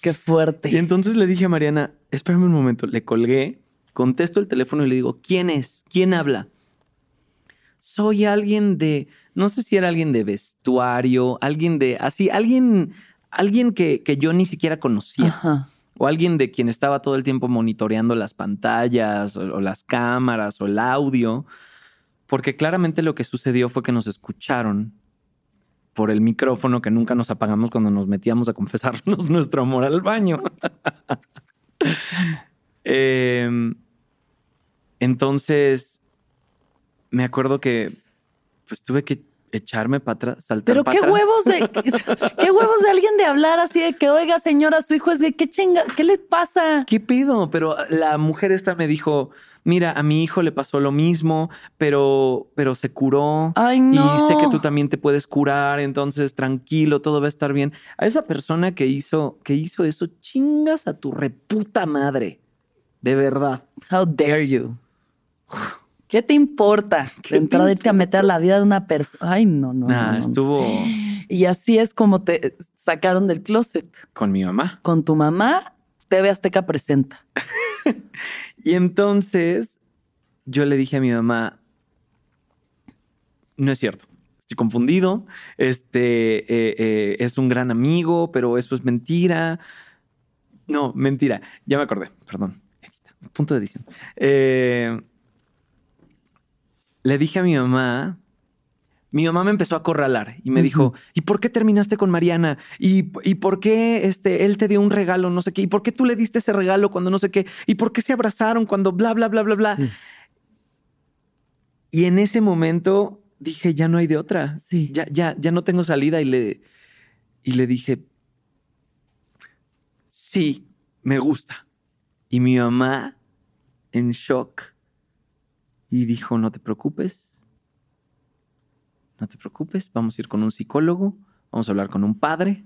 Qué fuerte. Y entonces le dije a Mariana, espérame un momento, le colgué, contesto el teléfono y le digo, ¿quién es? ¿Quién habla? Soy alguien de, no sé si era alguien de vestuario, alguien de, así, alguien, alguien que, que yo ni siquiera conocía. Ajá. O alguien de quien estaba todo el tiempo monitoreando las pantallas o, o las cámaras o el audio. Porque claramente lo que sucedió fue que nos escucharon por el micrófono que nunca nos apagamos cuando nos metíamos a confesarnos [LAUGHS] nuestro amor al baño. [LAUGHS] Em, entonces, me acuerdo que pues tuve que echarme para atrás, saltar Pero qué atrás. huevos de [LAUGHS] qué huevos de alguien de hablar así de que, oiga, señora, su hijo es gay, qué chinga, ¿qué le pasa? ¿Qué pedo? Pero la mujer esta me dijo, mira, a mi hijo le pasó lo mismo, pero, pero se curó. Ay, no. Y sé que tú también te puedes curar, entonces tranquilo, todo va a estar bien. A esa persona que hizo, que hizo eso, chingas a tu reputa madre. De verdad. How dare you? ¿Qué te importa ¿Qué de entrada te irte a meter la vida de una persona? Ay, no, no, Nah, no. estuvo Y así es como te sacaron del closet. con mi mamá. Con tu mamá, TV Azteca presenta. [LAUGHS] [LAUGHS] Y entonces yo le dije a mi mamá, no es cierto, estoy confundido, este eh, eh, es un gran amigo, pero eso es mentira. No, mentira, ya me acordé, perdón. Punto de edición. Eh, le dije a mi mamá, mi mamá me empezó a acorralar y me dijo, ¿y por qué terminaste con Mariana? ¿Y, y por qué este, él te dio un regalo, no sé qué? ¿Y por qué tú le diste ese regalo cuando no sé qué? ¿Y por qué se abrazaron cuando bla, bla, bla, bla, bla? Sí. Y en ese momento dije, ya no hay de otra. Sí. Ya, ya, ya no tengo salida. Y le, y le dije, sí, me gusta. Y mi mamá en shock y dijo, no te preocupes. No te preocupes, vamos a ir con un psicólogo, vamos a hablar con un padre.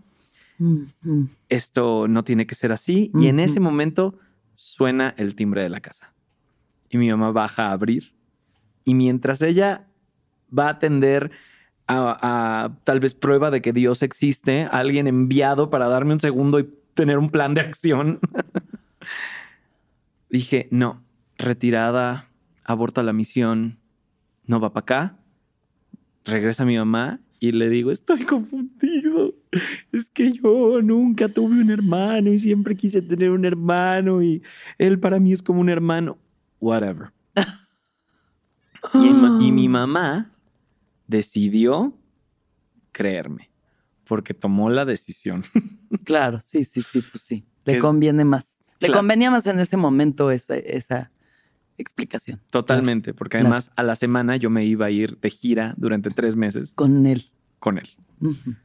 Esto no tiene que ser así. Y en ese momento suena el timbre de la casa. Y mi mamá baja a abrir. Y mientras ella va a atender a, a tal vez prueba de que Dios existe, alguien enviado para darme un segundo y tener un plan de acción, [LAUGHS] dije, no, retirada, aborta la misión, no va para acá. Regresa mi mamá y le digo, estoy confundido. Es que yo nunca tuve un hermano y siempre quise tener un hermano y él para mí es como un hermano. Whatever. [GASPS] Y, mi mamá decidió creerme porque tomó la decisión. Claro, sí, sí, sí, pues sí. Le Es- conviene más. Le Claro. convenía más en ese momento esa, esa explicación. Totalmente, porque Claro. además a la semana yo me iba a ir de gira durante tres meses Con él. con él. Ujú.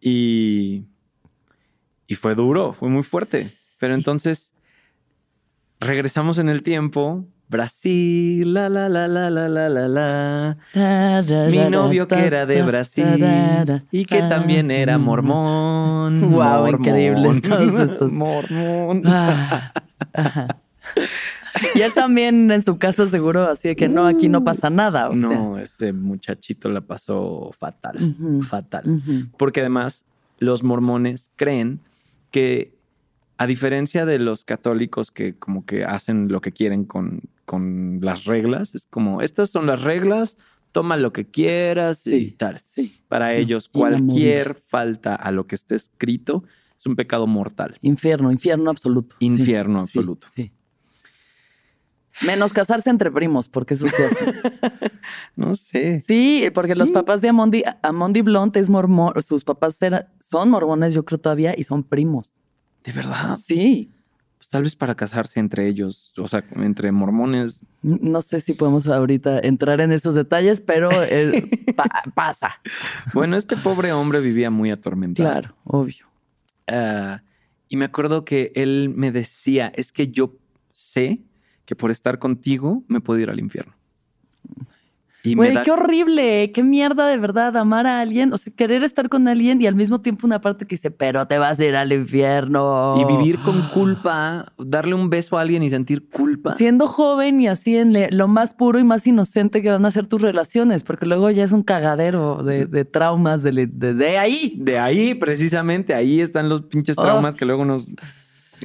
Y, y fue duro, fue muy fuerte. Pero entonces regresamos en el tiempo. Brasil, la la la la la la la la. Mi novio que era de Brasil y que también era mormón. [LAUGHS] Guau, mormón, increíbles todos estos. [LAUGHS] Mormón. Ah, ajá. [LAUGHS] Y él también en su casa seguro así de que no, aquí no pasa nada. O no, ese muchachito la pasó fatal, fatal. Porque además los mormones creen que a diferencia de los católicos que como que hacen lo que quieren con, con las reglas, es como, estas son las reglas, toma lo que quieras y tal. sí. Para ellos, cualquier falta a lo que esté escrito es un pecado mortal. Infierno, infierno absoluto. Infierno sí, absoluto. Sí. Menos casarse entre primos, porque eso se hace. [LAUGHS] No sé. Sí, porque los papás de Amondi, Amondi Blunt es mormón, sus papás eran- son mormones, yo creo todavía, y son primos. De verdad. Sí. Pues tal vez para casarse entre ellos, o sea, entre mormones. No sé si podemos ahorita entrar en esos detalles, pero eh, [LAUGHS] pa- pasa. Bueno, este pobre hombre vivía muy atormentado. Claro, obvio. Ah, y me acuerdo que él me decía, es que yo sé que por estar contigo me puedo ir al infierno. Y Güey, da- qué horrible, qué mierda de verdad amar a alguien, o sea, querer estar con alguien y al mismo tiempo una parte que dice, pero te vas a ir al infierno. y vivir con culpa, darle un beso a alguien y sentir culpa. Siendo joven y así en lo más puro y más inocente que van a ser tus relaciones, porque luego ya es un cagadero de, de traumas de, le- de- de ahí. De ahí, precisamente, ahí están los pinches Oh. traumas que luego Nos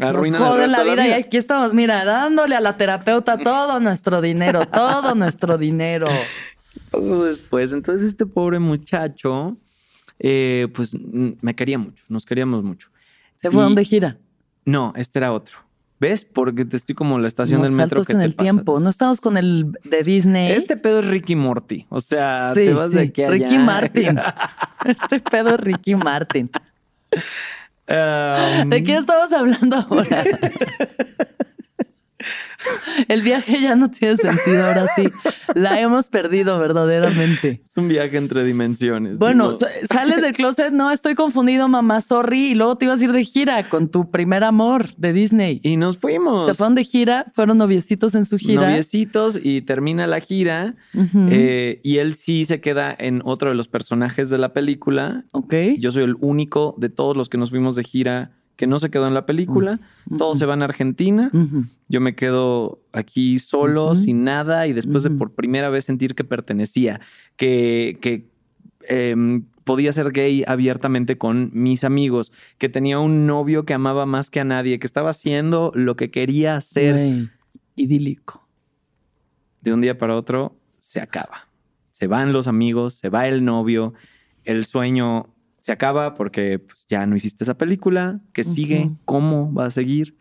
arruinan el joden la vida y aquí estamos, mira, dándole a la terapeuta todo nuestro dinero, todo nuestro dinero. ¿Qué pasó después? Entonces este pobre muchacho, eh, pues mm, me quería mucho, nos queríamos mucho. Se fueron Y- de gira. No, este era otro. ¿Ves? Porque te estoy como la estación del metro que en te el pasa. tiempo. No estamos con el de Disney. Este pedo es Ricky Morty. O sea, Sí, te vas de aquí a Ricky allá. Martin. [LAUGHS] Este pedo es Ricky Martin. Um, ¿De qué estamos hablando ahora? [LAUGHS] [LAUGHS] El viaje ya no tiene sentido, ahora sí. La hemos perdido verdaderamente. Es un viaje entre dimensiones. Bueno, sa- sales del closet, no, estoy confundido, mamá, sorry, y luego te ibas a ir de gira con tu primer amor de Disney. y nos fuimos. Se fueron de gira, fueron noviecitos en su gira. Noviecitos y termina la gira. Eh, y él sí se queda en otro de los personajes de la película. ok. Yo soy el único de todos los que nos fuimos de gira que no se quedó en la película. Todos se van a Argentina. Yo me quedo aquí solo, sin nada, y después de por primera vez sentir que pertenecía, que, que em, podía ser gay abiertamente con mis amigos, que tenía un novio que amaba más que a nadie, que estaba haciendo lo que quería hacer idílico. de un día para otro, se acaba. se van los amigos, se va el novio, el sueño se acaba porque pues, ya no hiciste esa película, ¿qué sigue? ¿Cómo va a seguir?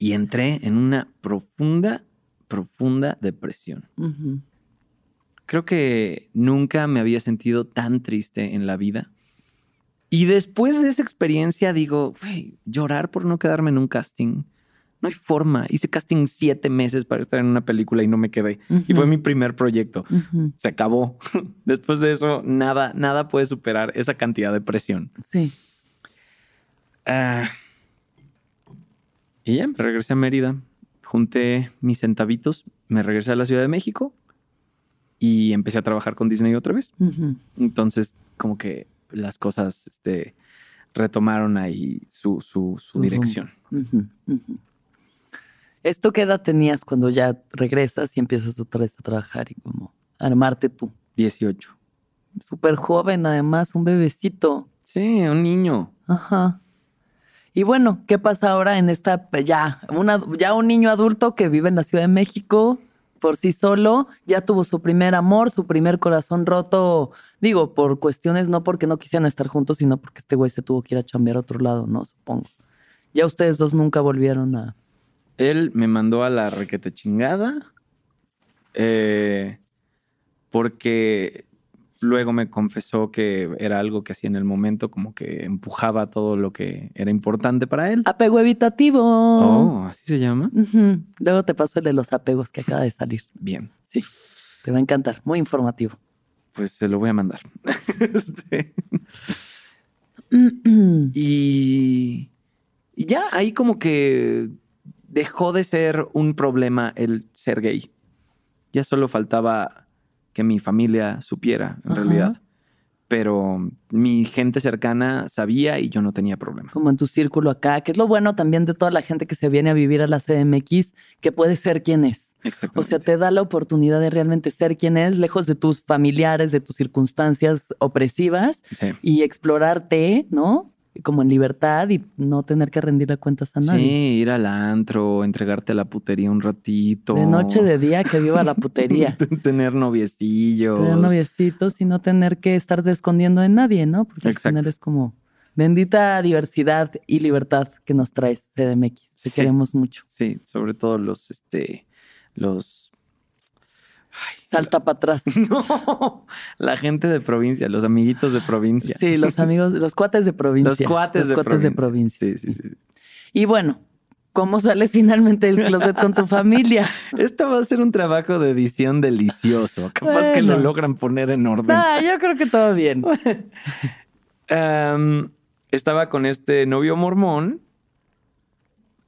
Y entré en una profunda, profunda depresión. Creo que nunca me había sentido tan triste en la vida. Y después de esa experiencia digo, llorar por no quedarme en un casting. No hay forma. Hice casting siete meses para estar en una película y no me quedé. Y fue mi primer proyecto. Se acabó. [LAUGHS] Después de eso, nada, nada puede superar esa cantidad de presión. Sí. Ah. y ya, me regresé a Mérida. Junté mis centavitos, me regresé a la Ciudad de México y empecé a trabajar con Disney otra vez. Entonces, como que las cosas este, retomaron ahí su, su, dirección. Ujú. ¿Esto qué edad tenías cuando ya regresas y empiezas otra vez a trabajar y como armarte tú? 18. Súper joven, además, un bebecito. Sí, un niño. Ajá. Y bueno, ¿qué pasa ahora en esta, ya, una, ya un niño adulto que vive en la Ciudad de México por sí solo, ya tuvo su primer amor, su primer corazón roto, digo, por cuestiones no porque no quisieran estar juntos, sino porque este güey se tuvo que ir a chambear a otro lado, ¿no? Supongo. Ya ustedes dos nunca volvieron a... Él me mandó a la requete chingada. eh, porque luego me confesó que era algo que hacía en el momento, como que empujaba todo lo que era importante para él. Apego evitativo. Oh, así se llama. Luego te paso el de los apegos que acaba de salir. Bien, Sí, te va a encantar. Muy informativo. pues se lo voy a mandar. [LAUGHS] Este, y, y ya ahí como que dejó de ser un problema el ser gay. Ya solo faltaba que mi familia supiera, en Ajá. realidad. Pero mi gente cercana sabía y yo no tenía problema. como en tu círculo acá, que es lo bueno también de toda la gente que se viene a vivir a la CDMX, que puede ser quien es. O sea, te da la oportunidad de realmente ser quien es, lejos de tus familiares, de tus circunstancias opresivas Sí. y explorarte, ¿no? Como en libertad y no tener que rendirle cuentas a Sí, nadie. ir al antro, entregarte a la putería un ratito. De noche, de día, que viva la putería. [LAUGHS] Tener noviecillos. Tener noviecitos y no tener que estarte escondiendo de nadie, ¿no? Porque Exacto. al final es como bendita diversidad y libertad que nos trae CDMX. Te Sí. queremos mucho. Sí, sobre todo los, este, los... Ay, Salta para atrás. [LAUGHS] No, la gente de provincia, los amiguitos de provincia. Sí, los amigos, los cuates de provincia. Los cuates, Los de, cuates provincia. de provincia. Sí, sí, sí. Y bueno, ¿cómo sales finalmente del closet con tu [LAUGHS] familia? Esto va a ser un trabajo de edición delicioso. Capaz que lo logran poner en orden. Ah, yo creo que todo bien. Am, [LAUGHS] estaba con este novio mormón.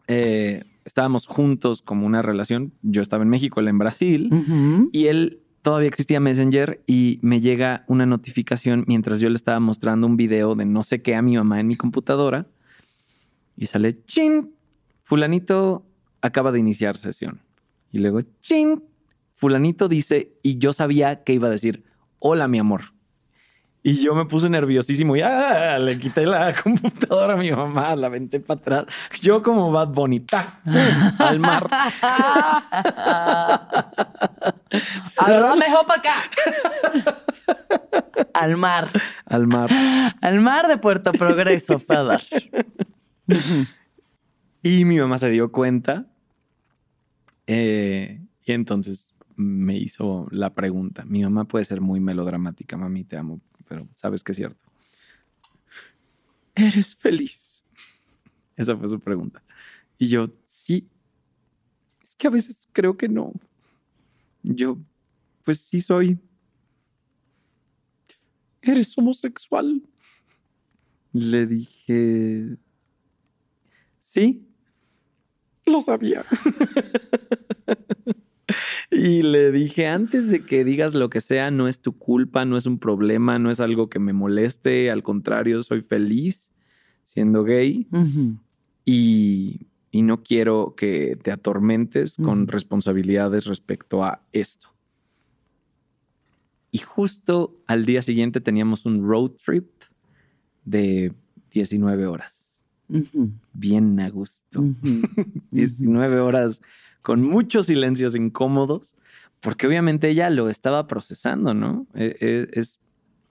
Eh, estábamos juntos como una relación. Yo estaba en México, él en Brasil. Y él todavía existía Messenger y me llega una notificación mientras yo le estaba mostrando un video de no sé qué a mi mamá en mi computadora. Y sale, chin, fulanito acaba de iniciar sesión. Y luego, chin, fulanito dice, y yo sabía que iba a decir, hola mi amor. Y yo me puse nerviosísimo y ¡ah! le quité la [LAUGHS] computadora a mi mamá, la aventé para atrás. Yo como Bad Bunny, ¡tac! al mar. [LAUGHS] A ver, dame mejor para acá. [LAUGHS] Al mar. Al mar. Al mar de Puerto Progreso, fue a dar. Y mi mamá se dio cuenta. eh, y entonces me hizo la pregunta. Mi mamá puede ser muy melodramática, mami, te amo, pero sabes que es cierto. ¿Eres feliz? Esa fue su pregunta. Y yo, sí. Es que a veces creo que no. Yo, pues sí soy. ¿Eres homosexual? Le dije, sí. Lo sabía. [LAUGHS] y le dije, antes de que digas lo que sea, no es tu culpa, no es un problema, no es algo que me moleste, al contrario, soy feliz siendo gay y, y no quiero que te atormentes con responsabilidades respecto a esto. Y justo al día siguiente teníamos un road trip de 19 horas. Bien a gusto. Ujú. [LAUGHS] 19 horas con muchos silencios incómodos, porque obviamente ella lo estaba procesando, ¿no? E- e- Es,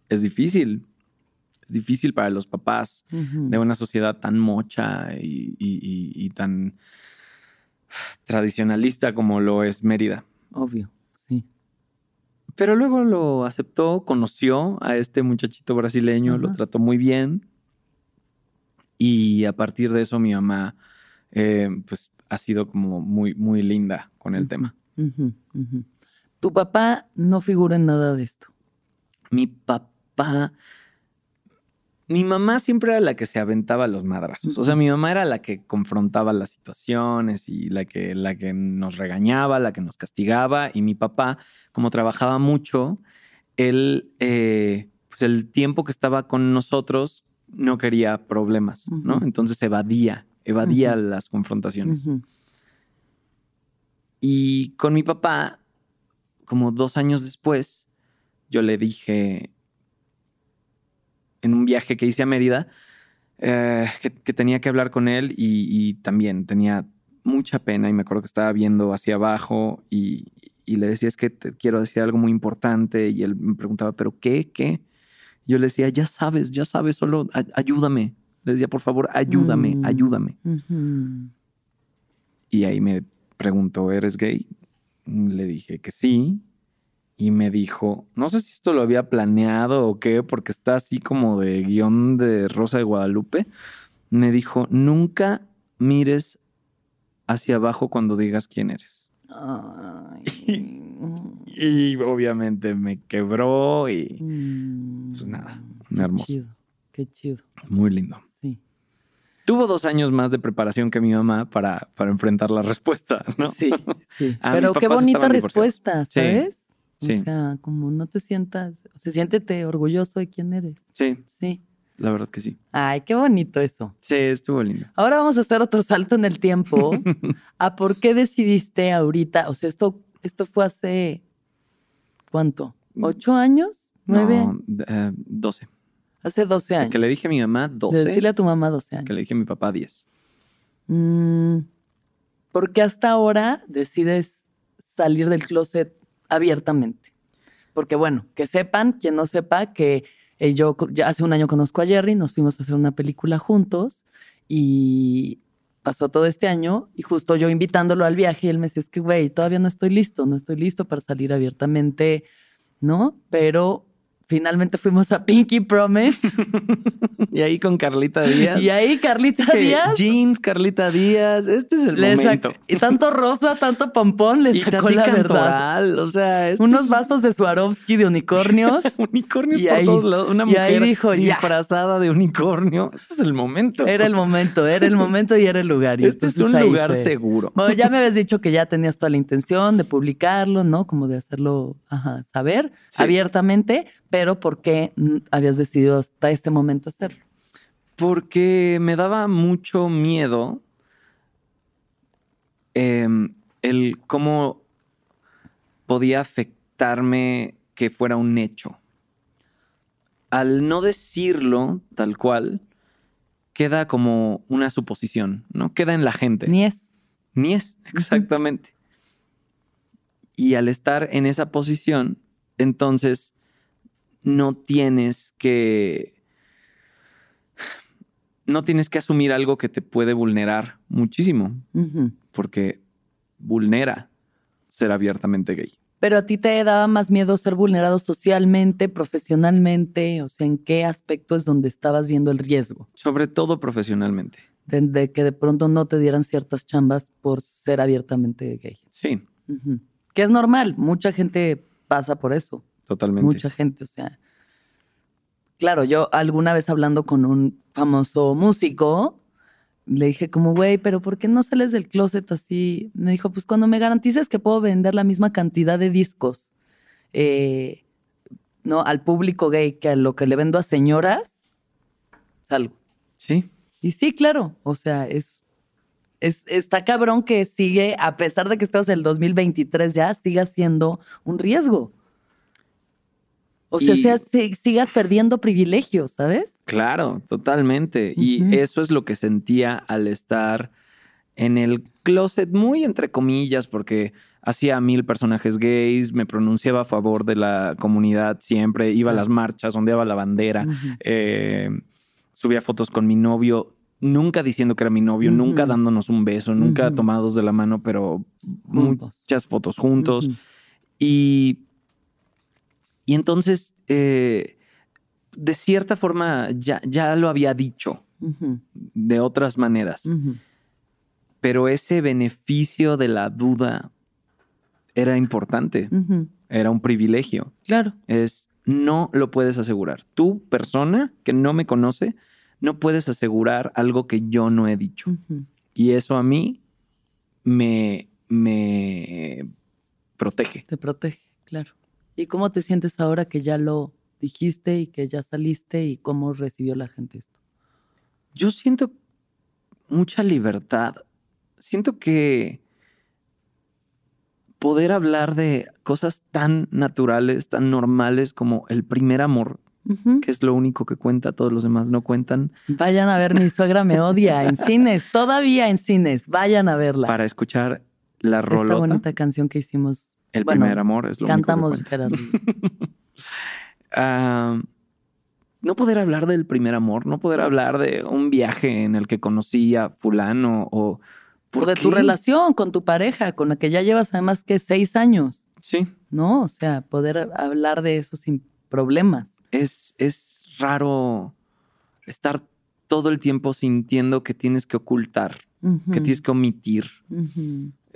es, difícil. Es difícil para los papás de una sociedad tan mocha y, y- y- y tan tradicionalista como lo es Mérida. Obvio, sí. Pero luego lo aceptó, conoció a este muchachito brasileño, lo trató muy bien. Y a partir de eso mi mamá, eh, pues, ha sido como muy, muy linda con el tema. Tu papá no figura en nada de esto. Mi papá, mi mamá siempre era la que se aventaba los madrazos. O sea, mi mamá era la que confrontaba las situaciones y la que, la que nos regañaba, la que nos castigaba. Y mi papá, como trabajaba mucho, él, eh, pues el tiempo que estaba con nosotros no quería problemas, ¿no? Entonces evadía, evadía las confrontaciones. Y con mi papá, como dos años después, yo le dije en un viaje que hice a Mérida eh, que, que tenía que hablar con él y, y también tenía mucha pena y me acuerdo que estaba viendo hacia abajo y, y le decía es que te quiero decir algo muy importante y él me preguntaba, pero ¿qué? ¿Qué? Yo le decía, ya sabes, ya sabes, solo ayúdame. Le decía, por favor, ayúdame, Mm. ayúdame. Y ahí me preguntó, ¿eres gay? Le dije que sí. Y me dijo, no sé si esto lo había planeado o qué, porque está así como de guion de Rosa de Guadalupe. Me dijo, nunca mires hacia abajo cuando digas quién eres. [LAUGHS] Y obviamente me quebró y Mm. Pues nada, Qué hermoso. chido, qué chido. muy lindo. Tuvo dos años más de preparación que mi mamá para, para enfrentar la respuesta, ¿no? Sí, [LAUGHS] sí. Ah, Pero qué bonita respuesta, ¿sabes? sí. O sea, como no te sientas, o sea, siéntete orgulloso de quién eres. Sí, Sí. la verdad que sí. Ay, qué bonito eso. Sí, estuvo lindo. Ahora vamos a hacer otro salto en el tiempo [LAUGHS] a por qué decidiste ahorita, o sea, esto, esto fue hace, ¿cuánto? ¿Ocho años? ¿Nueve? No, eh, 12. Hace doce O sea, años. que le dije a mi mamá De 12, decirle a tu mamá 12 años. que le dije a mi papá 10. Mm, ¿Por qué hasta ahora decides salir del closet abiertamente? Porque bueno, que sepan, quien no sepa, que eh, yo ya hace un año conozco a Jerry, nos fuimos a hacer una película juntos y pasó todo este año y justo yo invitándolo al viaje, él me decía, es que güey, todavía no estoy listo, no estoy listo para salir abiertamente, ¿no? Pero finalmente fuimos a Pinky Promise [LAUGHS] y ahí con Carlita Díaz. y ahí Carlita que Díaz Jeans, Carlita Díaz. Este es el Le momento. y tanto rosa, tanto pompón le [LAUGHS] Y sacó la verdad. O sea, Unos vasos de Swarovski de unicornios. [LAUGHS] unicornios Y por ahí- todos lados. Una y ahí mujer ya. disfrazada de unicornio. Este es el momento. Era el momento, era el momento y era el lugar. Y este es un lugar fue. seguro. Bueno, ya me habías dicho que ya tenías toda la intención de publicarlo, ¿no? Como de hacerlo ajá, saber Sí. abiertamente, pero ¿por qué habías decidido hasta este momento hacerlo? Porque me daba mucho miedo em, el cómo podía afectarme que fuera un hecho. Al no decirlo tal cual, queda como una suposición, ¿no? Queda en la gente. Ni es. Ni es, exactamente. Y al estar en esa posición, entonces no tienes que. No tienes que asumir algo que te puede vulnerar muchísimo, porque vulnera ser abiertamente gay. Pero a ti te daba más miedo ser vulnerado socialmente, profesionalmente, o sea, ¿en qué aspecto es donde estabas viendo el riesgo? Sobre todo profesionalmente. de, de que de pronto no te dieran ciertas chambas por ser abiertamente gay. Sí. Que es normal, mucha gente pasa por eso, totalmente. mucha gente, o sea. Claro, yo alguna vez hablando con un famoso músico, le dije como, güey, pero ¿por qué no sales del closet así? Me dijo, pues cuando me garantices que puedo vender la misma cantidad de discos, eh, ¿no? Al público gay que a lo que le vendo a señoras, salgo. Sí, Y sí, claro, o sea, es, es está cabrón que sigue, a pesar de que estamos en el 2023 ya, siga siendo un riesgo. O sea, Y- sea, si- sigas perdiendo privilegios, ¿sabes? Claro, totalmente. Y eso es lo que sentía al estar en el closet, muy entre comillas, porque hacía mil personajes gays, me pronunciaba a favor de la comunidad siempre, iba a las marchas, ondeaba la bandera, eh, subía fotos con mi novio, nunca diciendo que era mi novio, nunca dándonos un beso, nunca tomados de la mano, pero Juntos. muchas fotos juntos. Y, y entonces, eh, de cierta forma, ya, ya lo había dicho de otras maneras, pero ese beneficio de la duda era importante, era un privilegio. Claro. Es, no lo puedes asegurar. Tú, persona que no me conoce, no puedes asegurar algo que yo no he dicho. Y eso a mí me, me protege. Te protege, claro. ¿Y cómo te sientes ahora que ya lo dijiste y que ya saliste y cómo recibió la gente esto? Yo siento mucha libertad. Siento que poder hablar de cosas tan naturales, tan normales como el primer amor, que es lo único que cuenta, todos los demás no cuentan, Vayan a ver, mi suegra me odia en cines, todavía en cines. Vayan a verla. para escuchar la Esta rolota. bonita canción que hicimos. El bueno, primer amor es lo Cantamos, único que Gerardo. [LAUGHS] Ah, no poder hablar del primer amor, no poder hablar de un viaje en el que conocí a fulano o... O ¿por de tu relación con tu pareja, con la que ya llevas además que seis años, Sí, ¿no? O sea, poder hablar de eso sin problemas. es, es raro estar todo el tiempo sintiendo que tienes que ocultar, que tienes que omitir.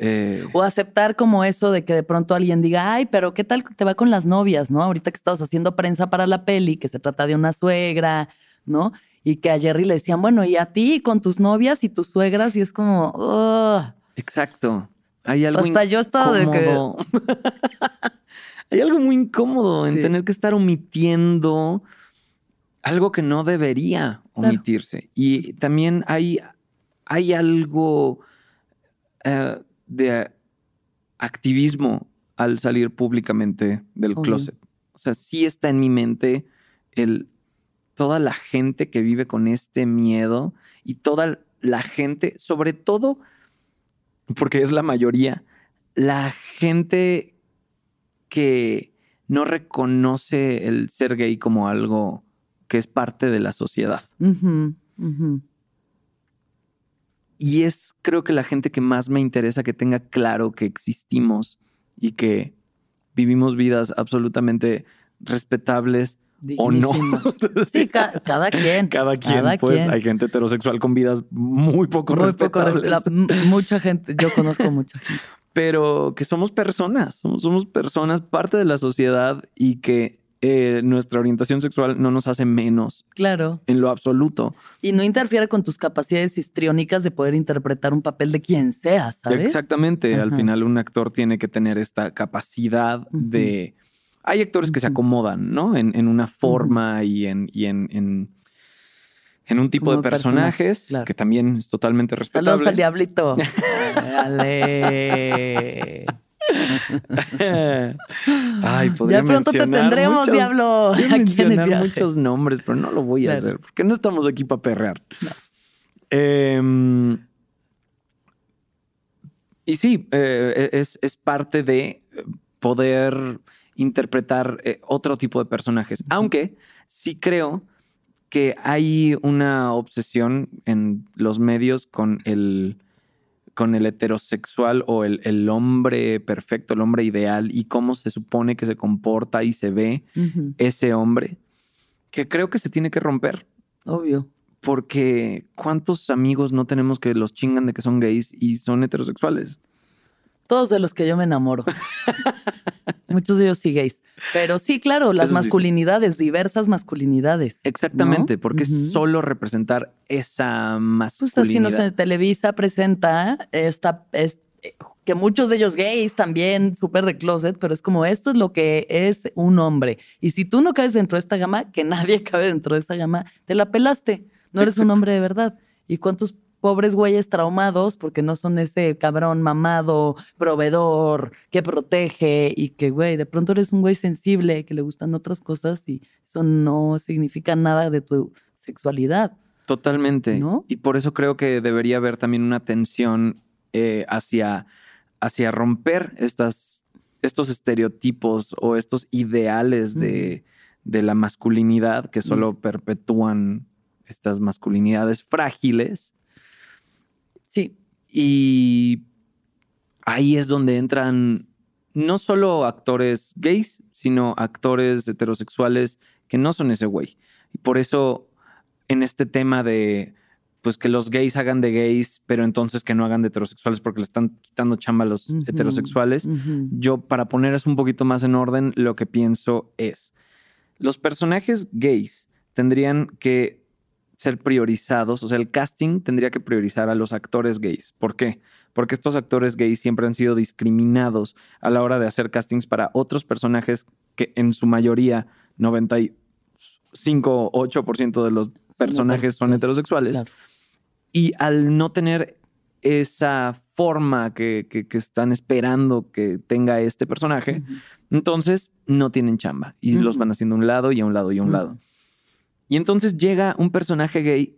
Eh, O aceptar como eso de que de pronto alguien diga, ay, pero ¿qué tal te va con las novias, no? Ahorita que estabas haciendo prensa para la peli, que se trata de una suegra, ¿no? Y que a Jerry le decían, bueno, ¿y a ti con tus novias y tus suegras? Y es como, "Ugh". exacto. Hay algo hasta yo estaba de que... [LAUGHS] Hay algo muy incómodo en tener que estar omitiendo algo que no debería Claro. omitirse. Y también hay, hay algo eh, de activismo al salir públicamente del Obvio. closet. O sea, sí está en mi mente el, toda la gente que vive con este miedo y toda la gente, sobre todo, porque es la mayoría, la gente que no reconoce el ser gay como algo que es parte de la sociedad. Y es creo que la gente que más me interesa que tenga claro que existimos y que vivimos vidas absolutamente respetables o no. [LAUGHS] Sí, ca- cada quien. Cada quien, cada pues quien. hay gente heterosexual con vidas muy poco Muy poco respetables. resp- la- mucha gente, yo conozco [LAUGHS] mucha gente. pero que somos personas, somos, somos personas, parte de la sociedad y que eh, nuestra orientación sexual no nos hace menos Claro. en lo absoluto. Y no interfiere con tus capacidades histriónicas de poder interpretar un papel de quien sea, ¿sabes? Exactamente, al final un actor tiene que tener esta capacidad de... Hay actores que se acomodan, ¿no? En, en una forma y, en, y en, en, en un tipo Como de personajes, claro. que también es totalmente respetable. Saludos al diablito. [LAUGHS] Dale. [LAUGHS] Ay, podría Ya pronto te mencionar tendremos, muchos- diablo. Aquí en el mencionar muchos nombres, pero no lo voy a Claro. hacer porque no estamos aquí para perrear. No. Em, y sí, eh, es, es parte de poder interpretar eh, otro tipo de personajes. Aunque sí creo que hay una obsesión en los medios con el, con el heterosexual o el, el hombre perfecto, el hombre ideal y cómo se supone que se comporta y se ve ese hombre, que creo que se tiene que romper. Obvio. Porque ¿cuántos amigos no tenemos que los chingan de que son gays y son heterosexuales? Todos de los que yo me enamoro. [LAUGHS] Muchos de ellos sí gays. Pero sí, claro, las Eso sí, sí. masculinidades, diversas masculinidades. Exactamente, ¿no? porque es solo representar esa Pues así, no masculinidad. sé, Televisa presenta esta, es- que muchos de ellos gays también, súper de closet, pero es como esto es lo que es un hombre. Y si tú no caes dentro de esta gama, que nadie [LAUGHS] cabe dentro de esa gama, te la pelaste. No eres un hombre de verdad. ¿Y cuántos pobres güeyes traumados porque no son ese cabrón mamado, proveedor, que protege y que, güey, de pronto eres un güey sensible, que le gustan otras cosas y eso no significa nada de tu sexualidad. Totalmente. ¿No? Y por eso creo que debería haber también una tensión eh, hacia hacia romper estas, estos estereotipos o estos ideales de, de la masculinidad que solo perpetúan estas masculinidades frágiles. Y ahí es donde entran no solo actores gays, sino actores heterosexuales que no son ese güey. Y por eso en este tema de pues que los gays hagan de gays, pero entonces que no hagan de heterosexuales porque le están quitando chamba a los heterosexuales. Yo, para poner eso un poquito más en orden, lo que pienso es, los personajes gays tendrían que ser priorizados, o sea, el casting tendría que priorizar a los actores gays. ¿Por qué? Porque estos actores gays siempre han sido discriminados a la hora de hacer castings para otros personajes que en su mayoría, 95, 8% de los personajes son heterosexuales. Claro. Y al no tener esa forma que, que- que están esperando que tenga este personaje, entonces no tienen chamba y los van haciendo a un lado y a un lado y a un lado. Y entonces llega un personaje gay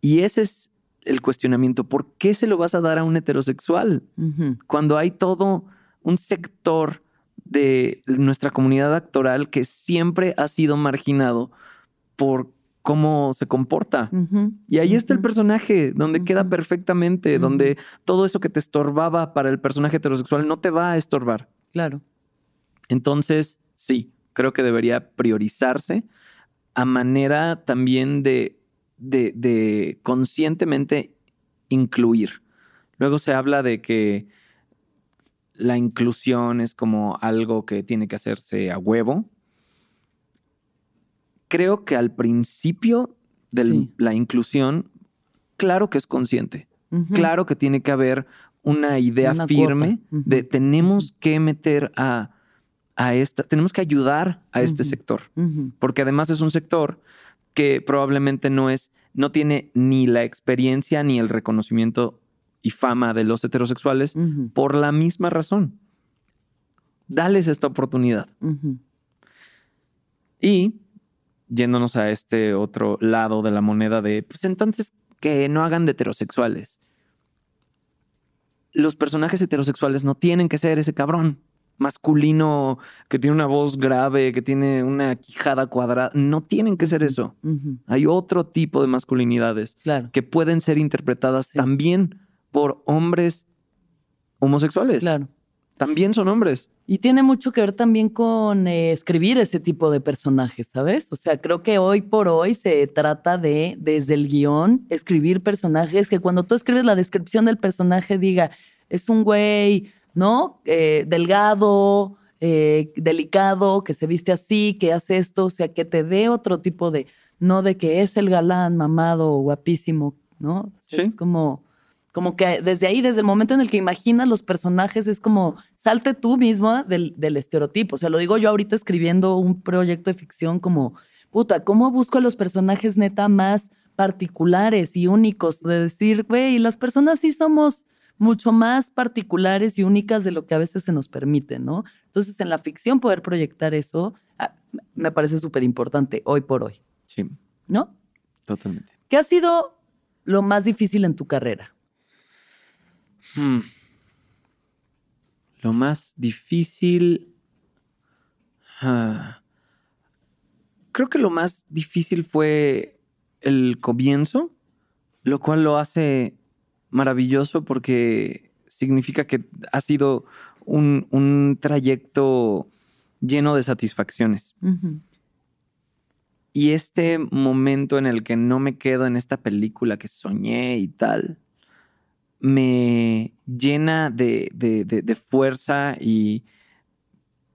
y ese es el cuestionamiento. ¿Por qué se lo vas a dar a un heterosexual? Cuando hay todo un sector de nuestra comunidad actoral que siempre ha sido marginado por cómo se comporta. Y ahí está el personaje, donde queda perfectamente, donde todo eso que te estorbaba para el personaje heterosexual no te va a estorbar. Claro. Entonces, sí, creo que debería priorizarse a manera también de, de, de conscientemente incluir. Luego se habla de que la inclusión es como algo que tiene que hacerse a huevo. Creo que al principio de Sí. la inclusión, claro que es consciente. Claro que tiene que haber una idea Una firme cuota. Ujú. de tenemos que meter a, a esta, tenemos que ayudar a este sector, porque además es un sector que probablemente no es, no tiene ni la experiencia ni el reconocimiento y fama de los heterosexuales por la misma razón. Dales esta oportunidad. Y yéndonos a este otro lado de la moneda de, pues entonces que no hagan de heterosexuales. Los personajes heterosexuales no tienen que ser ese cabrón masculino que tiene una voz grave, que tiene una quijada cuadrada. No tienen que ser eso. Hay otro tipo de masculinidades Claro. que pueden ser interpretadas Sí. también por hombres homosexuales. Claro. También son hombres. Y tiene mucho que ver también con eh, escribir ese tipo de personajes, ¿sabes? O sea, creo que hoy por hoy se trata de, desde el guion, escribir personajes que cuando tú escribes la descripción del personaje diga, es un güey, ¿no? Eh, delgado, eh, delicado, que se viste así, que hace esto, o sea, que te dé otro tipo de, no de que es el galán, mamado, guapísimo, ¿no? Sí. Es como como que desde ahí, desde el momento en el que imaginas los personajes, es como salte tú mismo del, del estereotipo. O sea, lo digo yo ahorita escribiendo un proyecto de ficción como, puta, ¿cómo busco a los personajes neta más particulares y únicos? De decir, güey, las personas sí somos mucho más particulares y únicas de lo que a veces se nos permite, ¿no? Entonces, en la ficción poder proyectar eso ah, me parece súper importante hoy por hoy, Sí, ¿no? totalmente. ¿Qué ha sido lo más difícil en tu carrera? Hmm. Lo más difícil. ah, creo que lo más difícil fue el comienzo, lo cual lo hace maravilloso porque significa que ha sido un, un trayecto lleno de satisfacciones. Y este momento en el que no me quedo en esta película que soñé y tal, me llena de, de- de- de fuerza y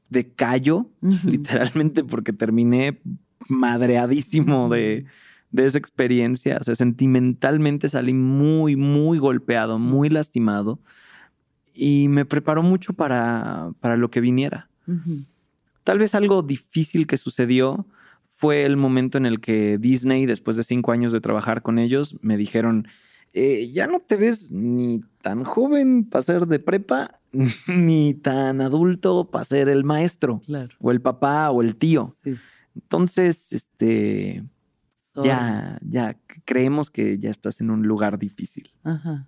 de callo, [LAUGHS] literalmente, porque terminé madreadísimo de, de esa experiencia. O sea, sentimentalmente salí muy, muy golpeado, Sí. muy lastimado. Y me preparó mucho para, para lo que viniera. Tal vez algo difícil que sucedió fue el momento en el que Disney, después de cinco años de trabajar con ellos, me dijeron, "Eh, ya no te ves ni tan joven para ser de prepa, [LAUGHS] ni tan adulto para ser el maestro, Claro. o el papá, o el tío. Sí. Entonces, este. Ya, ya creemos que ya estás en un lugar difícil. Ajá.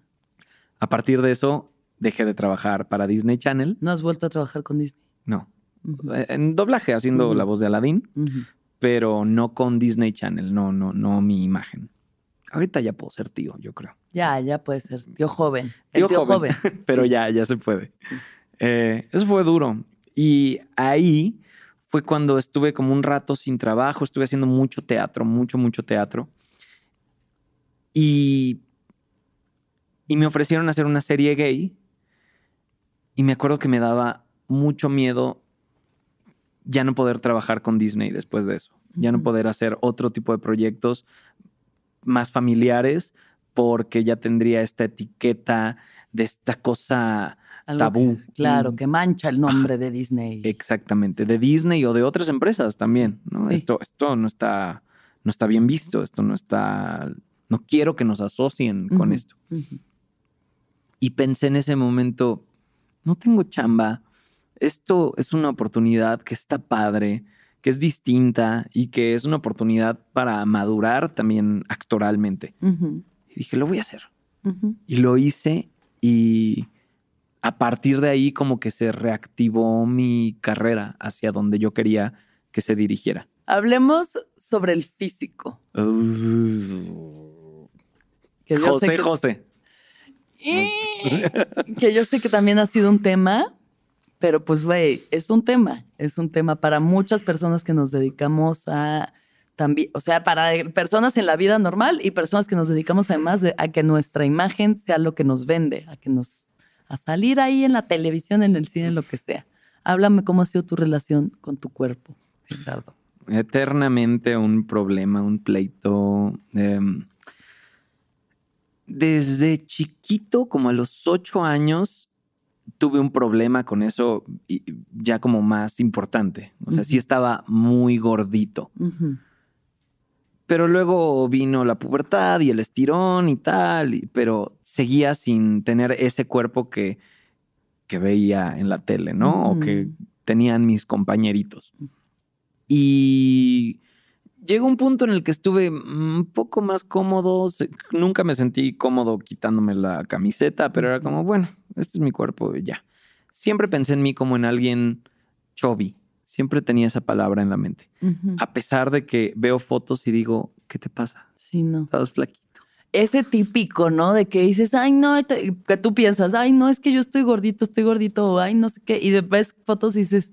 A partir de eso, dejé de trabajar para Disney Channel. ¿No has vuelto a trabajar con Disney? No. Ujú, En doblaje, haciendo la voz de Aladdin, pero no con Disney Channel, no, no, no mi imagen. Ahorita ya puedo ser tío, yo creo. Ya, ya puede ser. Tío joven. Tío El tío joven. joven. [LAUGHS] pero Sí. ya, ya se puede. Eh, eso fue duro. Y ahí fue cuando estuve como un rato sin trabajo, estuve haciendo mucho teatro, mucho, mucho teatro. Y, y me ofrecieron hacer una serie gay. Y me acuerdo que me daba mucho miedo ya no poder trabajar con Disney después de eso. Ya no poder hacer otro tipo de proyectos más familiares porque ya tendría esta etiqueta de esta cosa Algo tabú. que- claro, que mancha el nombre de Disney. Exactamente, de Disney o de otras empresas también, ¿no? Sí. Esto, esto no está, no está bien visto, esto no está, no quiero que nos asocien con esto. Y pensé en ese momento, no tengo chamba, esto es una oportunidad que está padre, que es distinta y que es una oportunidad para madurar también actoralmente. Y dije, lo voy a hacer. Y lo hice y a partir de ahí como que se reactivó mi carrera hacia donde yo quería que se dirigiera. Hablemos sobre el físico. Que yo sé José, que- José. [LAUGHS] que yo sé que también ha sido un tema, pero pues, güey, es un tema, es un tema para muchas personas que nos dedicamos a también, o sea, para personas en la vida normal y personas que nos dedicamos además de- a que nuestra imagen sea lo que nos vende, a que nos, a salir ahí en la televisión, en el cine, en lo que sea. Háblame cómo ha sido tu relación con tu cuerpo, Gerardo. Eternamente un problema, un pleito. em, desde chiquito, como a los ocho años, tuve un problema con eso ya como más importante. O sea, sí estaba muy gordito. Ujú, Pero luego vino la pubertad y el estirón y tal, y- pero seguía sin tener ese cuerpo que, que veía en la tele, ¿no? O que tenían mis compañeritos. Y llegó un punto en el que estuve un poco más cómodo. Nunca me sentí cómodo quitándome la camiseta, pero era como, bueno, este es mi cuerpo y ya. Siempre pensé en mí como en alguien chubby. Siempre tenía esa palabra en la mente. A pesar de que veo fotos y digo, ¿qué te pasa? Sí, no. Estabas flaquito. ese típico, ¿no? De que dices, ay, no, que tú piensas, ay, no, es que yo estoy gordito, estoy gordito, o ay, no sé qué. Y de- ves fotos y dices,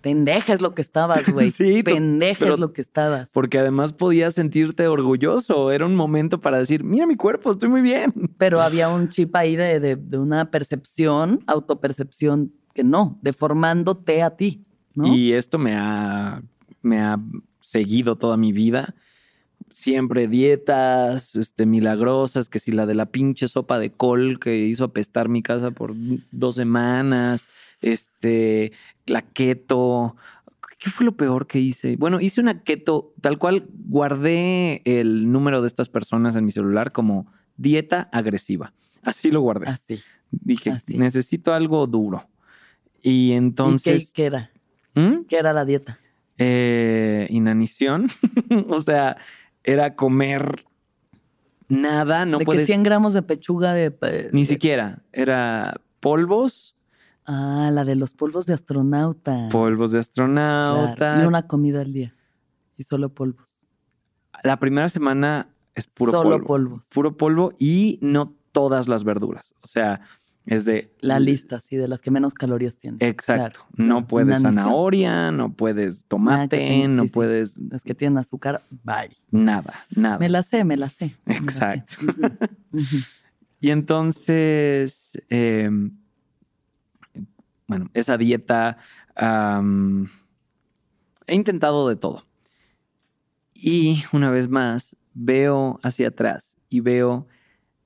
pendeja es lo que estabas, güey. [LAUGHS] Sí, pendeja es lo que estabas. Porque además podías sentirte orgulloso. Era un momento para decir, mira mi cuerpo, estoy muy bien. Pero [LAUGHS] había un chip ahí de, de- de una percepción, autopercepción, que no, deformándote a ti, ¿no? Y esto me ha, me ha seguido toda mi vida. Siempre dietas este, milagrosas, que si la de la pinche sopa de col que hizo apestar mi casa por dos semanas, este, la keto. ¿Qué fue lo peor que hice? Bueno, hice una keto, tal cual guardé el número de estas personas en mi celular como dieta agresiva. Así lo guardé. Así. Dije, así. necesito algo duro. Y ¿Y qué, entonces... qué era? ¿Mm? ¿Qué era la dieta? Eh, inanición. [LAUGHS] o sea, era comer nada, no de puedes... que 100 gramos de pechuga de... Ni siquiera. Era polvos, Ah, la de los polvos de astronauta. polvos de astronauta. Claro, Y una comida al día. Y solo polvos. La primera semana es puro Solo polvo. polvos. Puro polvo y no todas las verduras. O sea, es de... La lista, sí, de las que menos calorías tienen. Exacto. Claro, no claro. puedes zanahoria, no puedes tomate, tenga- no sí, sí. puedes Las que tienen azúcar, bye. nada, nada. Me la sé, me la sé. me la sé. Exacto. Y entonces, eh, bueno, esa dieta, he intentado de todo. Y una vez más, veo hacia atrás y veo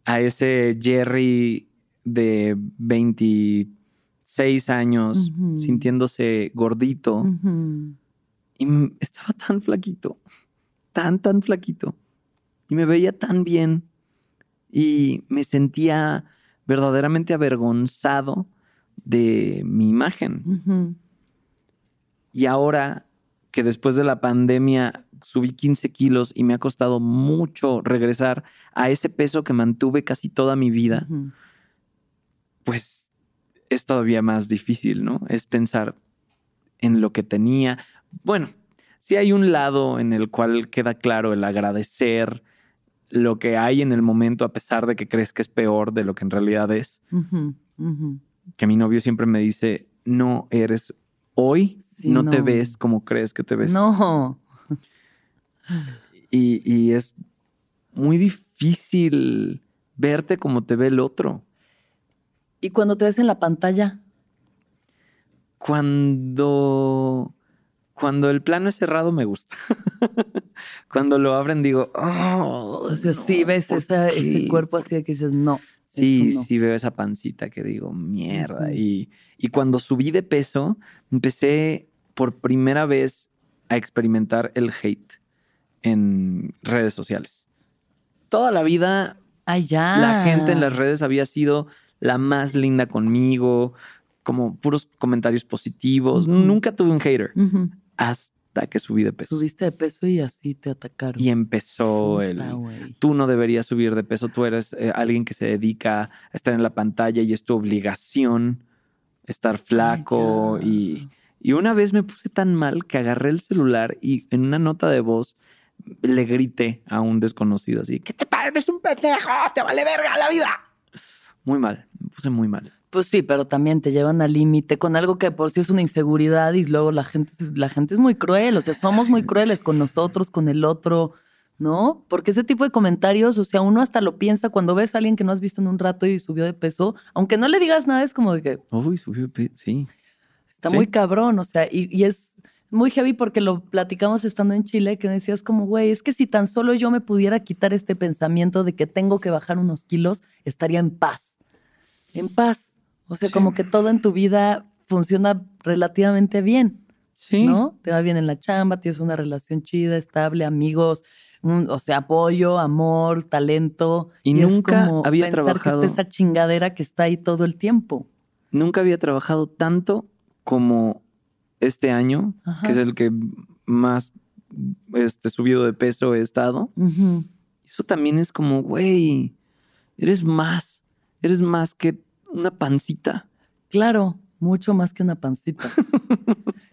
a ese Jerry de 26 años sintiéndose gordito y estaba tan flaquito, tan, tan flaquito. Y me veía tan bien. Y me sentía verdaderamente avergonzado de mi imagen. Y ahora que después de la pandemia subí 15 kilos y me ha costado mucho regresar a ese peso que mantuve casi toda mi vida. Pues es todavía más difícil, ¿no? Es pensar en lo que tenía. Bueno, sí hay un lado en el cual queda claro el agradecer lo que hay en el momento a pesar de que crees que es peor de lo que en realidad es. Que mi novio siempre me dice, no eres hoy, Sí, no, te no. ves como crees que te ves. No. [LAUGHS] Y, y es muy difícil verte como te ve el otro. Y cuando te ves en la pantalla, Cuando, cuando el plano es cerrado me gusta. [LAUGHS] cuando lo abren digo, oh, o sea, no, sí ves ¿por esa- ese qué?". cuerpo así de que dices, no. Sí, no. sí veo esa pancita que digo, mierda. Y, y cuando subí de peso, empecé por primera vez a experimentar el hate en redes sociales. Toda la vida Ay, ya. la gente en las redes había sido la más linda conmigo, como puros comentarios positivos. Nunca tuve un hater hasta que subí de peso. Subiste de peso y así te atacaron. Y empezó el... Tú no deberías subir de peso, tú eres eh, alguien que se dedica a estar en la pantalla y es tu obligación estar flaco. y, y una vez me puse tan mal que agarré el celular y en una nota de voz le grité a un desconocido así, ¿qué te pasa? Eres un pendejo, te vale verga la vida. Muy mal, me puse muy mal. Pues sí, pero también te llevan al límite con algo que por sí es una inseguridad y luego la gente, es- la gente es muy cruel, o sea, somos muy crueles con nosotros, con el otro, ¿no? Porque ese tipo de comentarios, o sea, uno hasta lo piensa cuando ves a alguien que no has visto en un rato y subió de peso, aunque no le digas nada, es como de que Uy, subió de pe- sí. está Sí. muy cabrón, o sea, y, y es muy heavy porque lo platicamos estando en Chile, que me decías como, güey, es que si tan solo yo me pudiera quitar este pensamiento de que tengo que bajar unos kilos, estaría en paz. En paz. O sea, Sí. como que todo en tu vida funciona relativamente bien, Sí. ¿no? Te va bien en la chamba, tienes una relación chida, estable, amigos, un- o sea, apoyo, amor, talento. Y es nunca como había pensar trabajado- que está esa chingadera que está ahí todo el tiempo. Nunca había trabajado tanto como este año, Ajá. que es el que más este, subido de peso he estado. Eso también es como, güey, eres más, eres más que una pancita. Claro, mucho más que una pancita. [LAUGHS]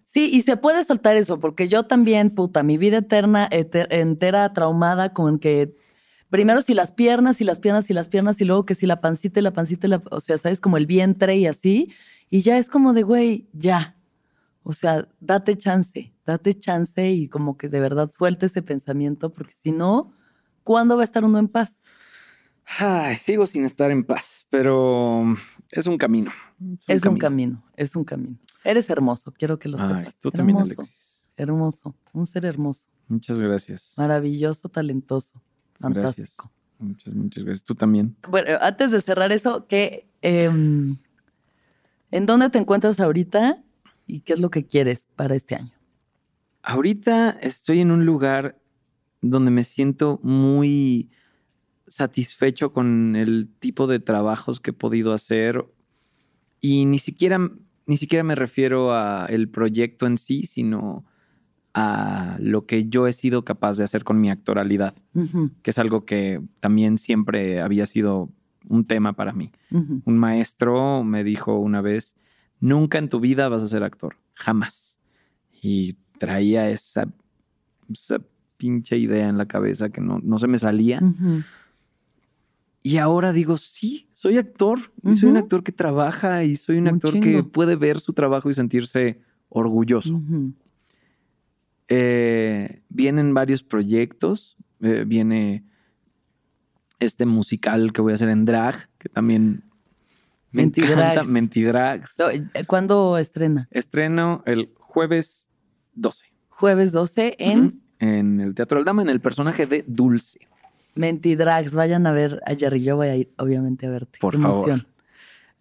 Sí, y se puede soltar eso, porque yo también, puta, mi vida eterna, eter- entera traumada con que primero si las piernas y las piernas y las piernas y luego que si la pancita y la pancita, y la, o sea, sabes, como el vientre y así, y ya es como de, güey, ya. O sea, date chance, date chance y como que de verdad suelte ese pensamiento, porque si no, ¿cuándo va a estar uno en paz? Ay, sigo sin estar en paz, pero es un camino. Es un camino, es un camino. Eres hermoso, quiero que lo Ay, sepas. tú también, hermoso. Alexis. Hermoso, un ser hermoso, Muchas gracias. maravilloso, talentoso, Gracias. fantástico. Muchas, muchas gracias. Tú también. Bueno, antes de cerrar eso, ¿qué, em, ¿en dónde te encuentras ahorita y qué es lo que quieres para este año? Ahorita estoy en un lugar donde me siento muy satisfecho con el tipo de trabajos que he podido hacer y ni siquiera ni siquiera me refiero a el proyecto en sí, sino a lo que yo he sido capaz de hacer con mi actoralidad, que es algo que también siempre había sido un tema para mí. Un maestro me dijo una vez, nunca en tu vida vas a ser actor, jamás. Y traía esa, esa pinche idea en la cabeza que no, no se me salía. Y ahora digo, sí, soy actor. Y soy un actor que trabaja y soy un, Un actor que puede ver su trabajo y sentirse orgulloso. Eh, vienen varios proyectos. eh, viene este musical que voy a hacer en drag, que también me Mentidrags. encanta. Mentidrags. No, eh, ¿Cuándo estrena? Estreno el jueves 12 Jueves 12 en en el Teatro Aldama, en el personaje de Dulce. Mentidrags. Vayan a ver a Jerry. Yo voy a ir, obviamente, a verte. Por Qué favor. emoción.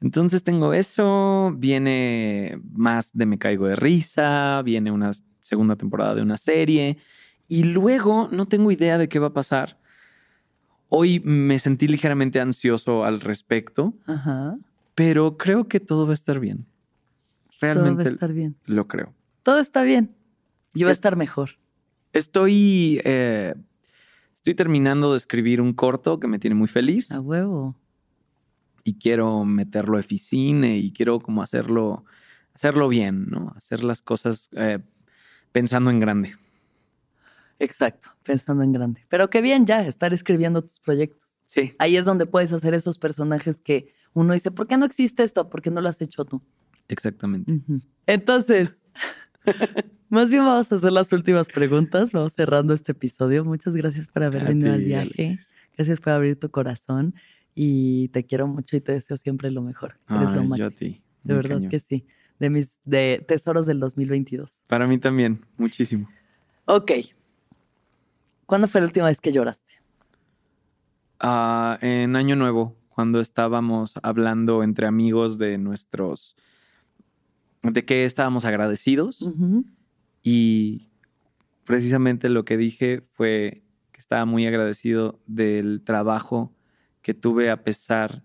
Entonces tengo eso, viene más de Me Caigo de Risa, viene una segunda temporada de una serie y luego no tengo idea de qué va a pasar. Hoy me sentí ligeramente ansioso al respecto, Ajá. pero creo que todo va a estar bien. Todo va Realmente a estar bien. lo creo. Todo está bien. Y va a Es- estar mejor. Estoy, eh, estoy terminando de escribir un corto que me tiene muy feliz. A huevo. y quiero meterlo a Eficine y quiero como hacerlo, hacerlo bien, ¿no? Hacer las cosas eh, pensando en grande. Exacto, pensando en grande. Pero qué bien ya estar escribiendo tus proyectos. Sí, Ahí es donde puedes hacer esos personajes que uno dice, ¿por qué no existe esto? ¿Por qué no lo has hecho tú? exactamente. Entonces, [LAUGHS] más bien vamos a hacer las últimas preguntas. Vamos cerrando este episodio. Muchas gracias por haber A venido al viaje. Gracias por abrir tu corazón. Y te quiero mucho y te deseo siempre lo mejor. Eres lo yo a ti. De verdad cañón. que sí. De mis de tesoros del 2022. Para mí también, muchísimo. Ok. ¿Cuándo fue la última vez que lloraste? Ah, en Año Nuevo, cuando estábamos hablando entre amigos de nuestros, de que estábamos agradecidos Ujú. Y precisamente lo que dije fue que estaba muy agradecido del trabajo que tuve a pesar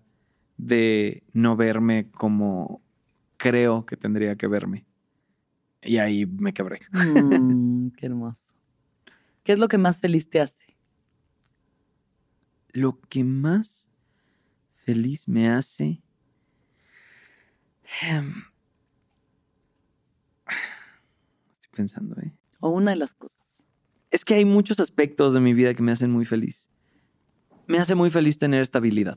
de no verme como creo que tendría que verme. Y ahí me quebré. [LAUGHS] Mm, qué hermoso. ¿Qué es lo que más feliz te hace? Lo que más feliz me hace. Em, Estoy pensando, ¿eh? O una de las cosas. Es que hay muchos aspectos de mi vida que me hacen muy feliz. Me hace muy feliz tener estabilidad.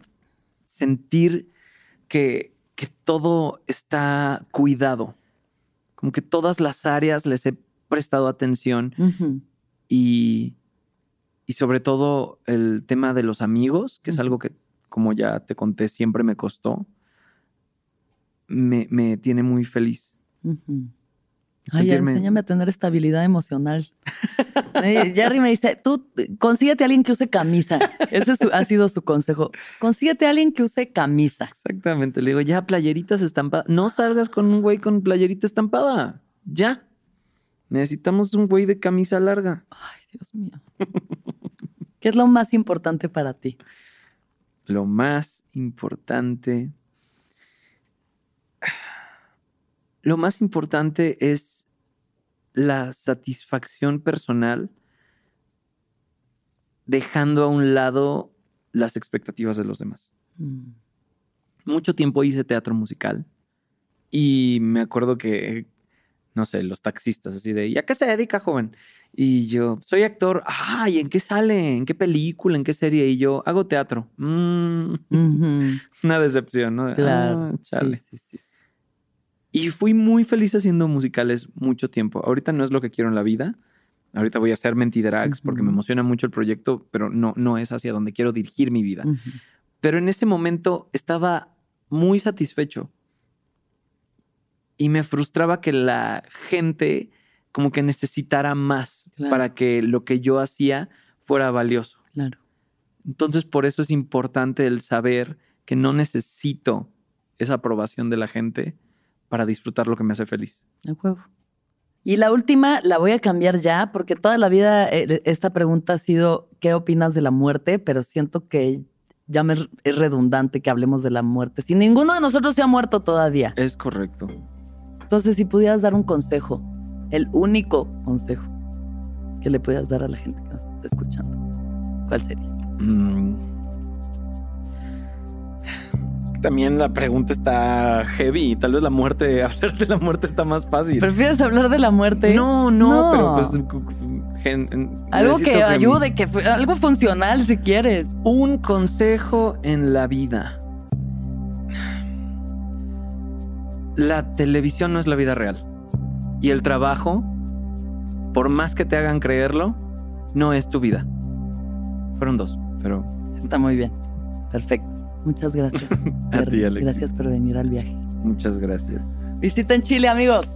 Sentir que, que todo está cuidado. Como que todas las áreas les he prestado atención y, y sobre todo el tema de los amigos, que es algo que, como ya te conté, siempre me costó, me, me tiene muy feliz. Ay, Sentirme- enséñame a tener estabilidad emocional. [LAUGHS] Jerry me dice, tú consíguete a alguien que use camisa. Ese su- ha sido su consejo. Consíguete a alguien que use camisa. Exactamente. Le digo, ya, playeritas estampadas. No salgas con un güey con playerita estampada. Ya. Necesitamos un güey de camisa larga. Ay, Dios mío. ¿Qué es lo más importante para ti? Lo más importante. Lo más importante es la satisfacción personal dejando a un lado las expectativas de los demás. Mm. mucho tiempo hice teatro musical y me acuerdo que, no sé, los taxistas así de, ¿y a qué se dedica, joven? Y yo, soy actor, ay, ¿en qué sale? ¿En qué película? ¿En qué serie? Y yo, hago teatro. Mm, [LAUGHS] una decepción, ¿no? Claro. Ah, chale. Sí, sí, sí. Y fui muy feliz haciendo musicales mucho tiempo. Ahorita no es lo que quiero en la vida. Ahorita voy a hacer Mentidrags porque me emociona mucho el proyecto, pero no, no es hacia donde quiero dirigir mi vida. Pero en ese momento estaba muy satisfecho. Y me frustraba que la gente como que necesitara más Claro. para que lo que yo hacía fuera valioso. Claro. Entonces por eso es importante el saber que no necesito esa aprobación de la gente para disfrutar lo que me hace feliz. A huevo. Y la última la voy a cambiar ya, porque toda la vida eh, esta pregunta ha sido, ¿qué opinas de la muerte? Pero siento que ya me es redundante que hablemos de la muerte. Si ninguno de nosotros se ha muerto todavía. Es correcto. Entonces, si pudieras dar un consejo, el único consejo que le pudieras dar a la gente que nos está escuchando, ¿cuál sería? Mm. Que también la pregunta está heavy. Tal vez la muerte, [LAUGHS] hablar de la muerte está más fácil. ¿Prefieres hablar de la muerte? No, no, No. pero pues. gen- Algo que mi- ayude, que algo funcional si quieres. Un consejo en la vida. La televisión no es la vida real. Y el trabajo, por más que te hagan creerlo, no es tu vida. Fueron dos, pero Está muy bien. Perfecto. Muchas gracias. [LAUGHS] A ti, Alexis. Gracias por venir al viaje. muchas gracias. Visiten Chile, amigos.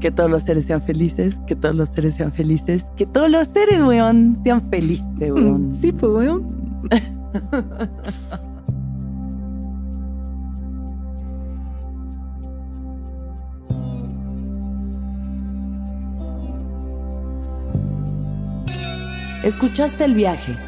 Que todos los seres sean felices, que todos los seres sean felices, que todos los seres, weón, sean felices, weón. [LAUGHS] Sí, pues, weón. ¿Escuchaste el viaje?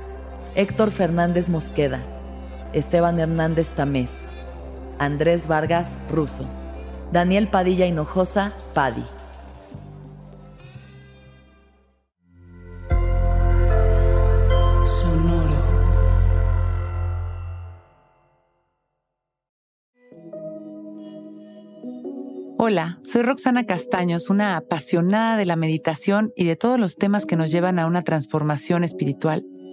Héctor Fernández Mosqueda, Esteban Hernández Tamés, Andrés Vargas Russo, Daniel Padilla Hinojosa Padi. Hola, soy Roxana Castaños, una apasionada de la meditación y de todos los temas que nos llevan a una transformación espiritual,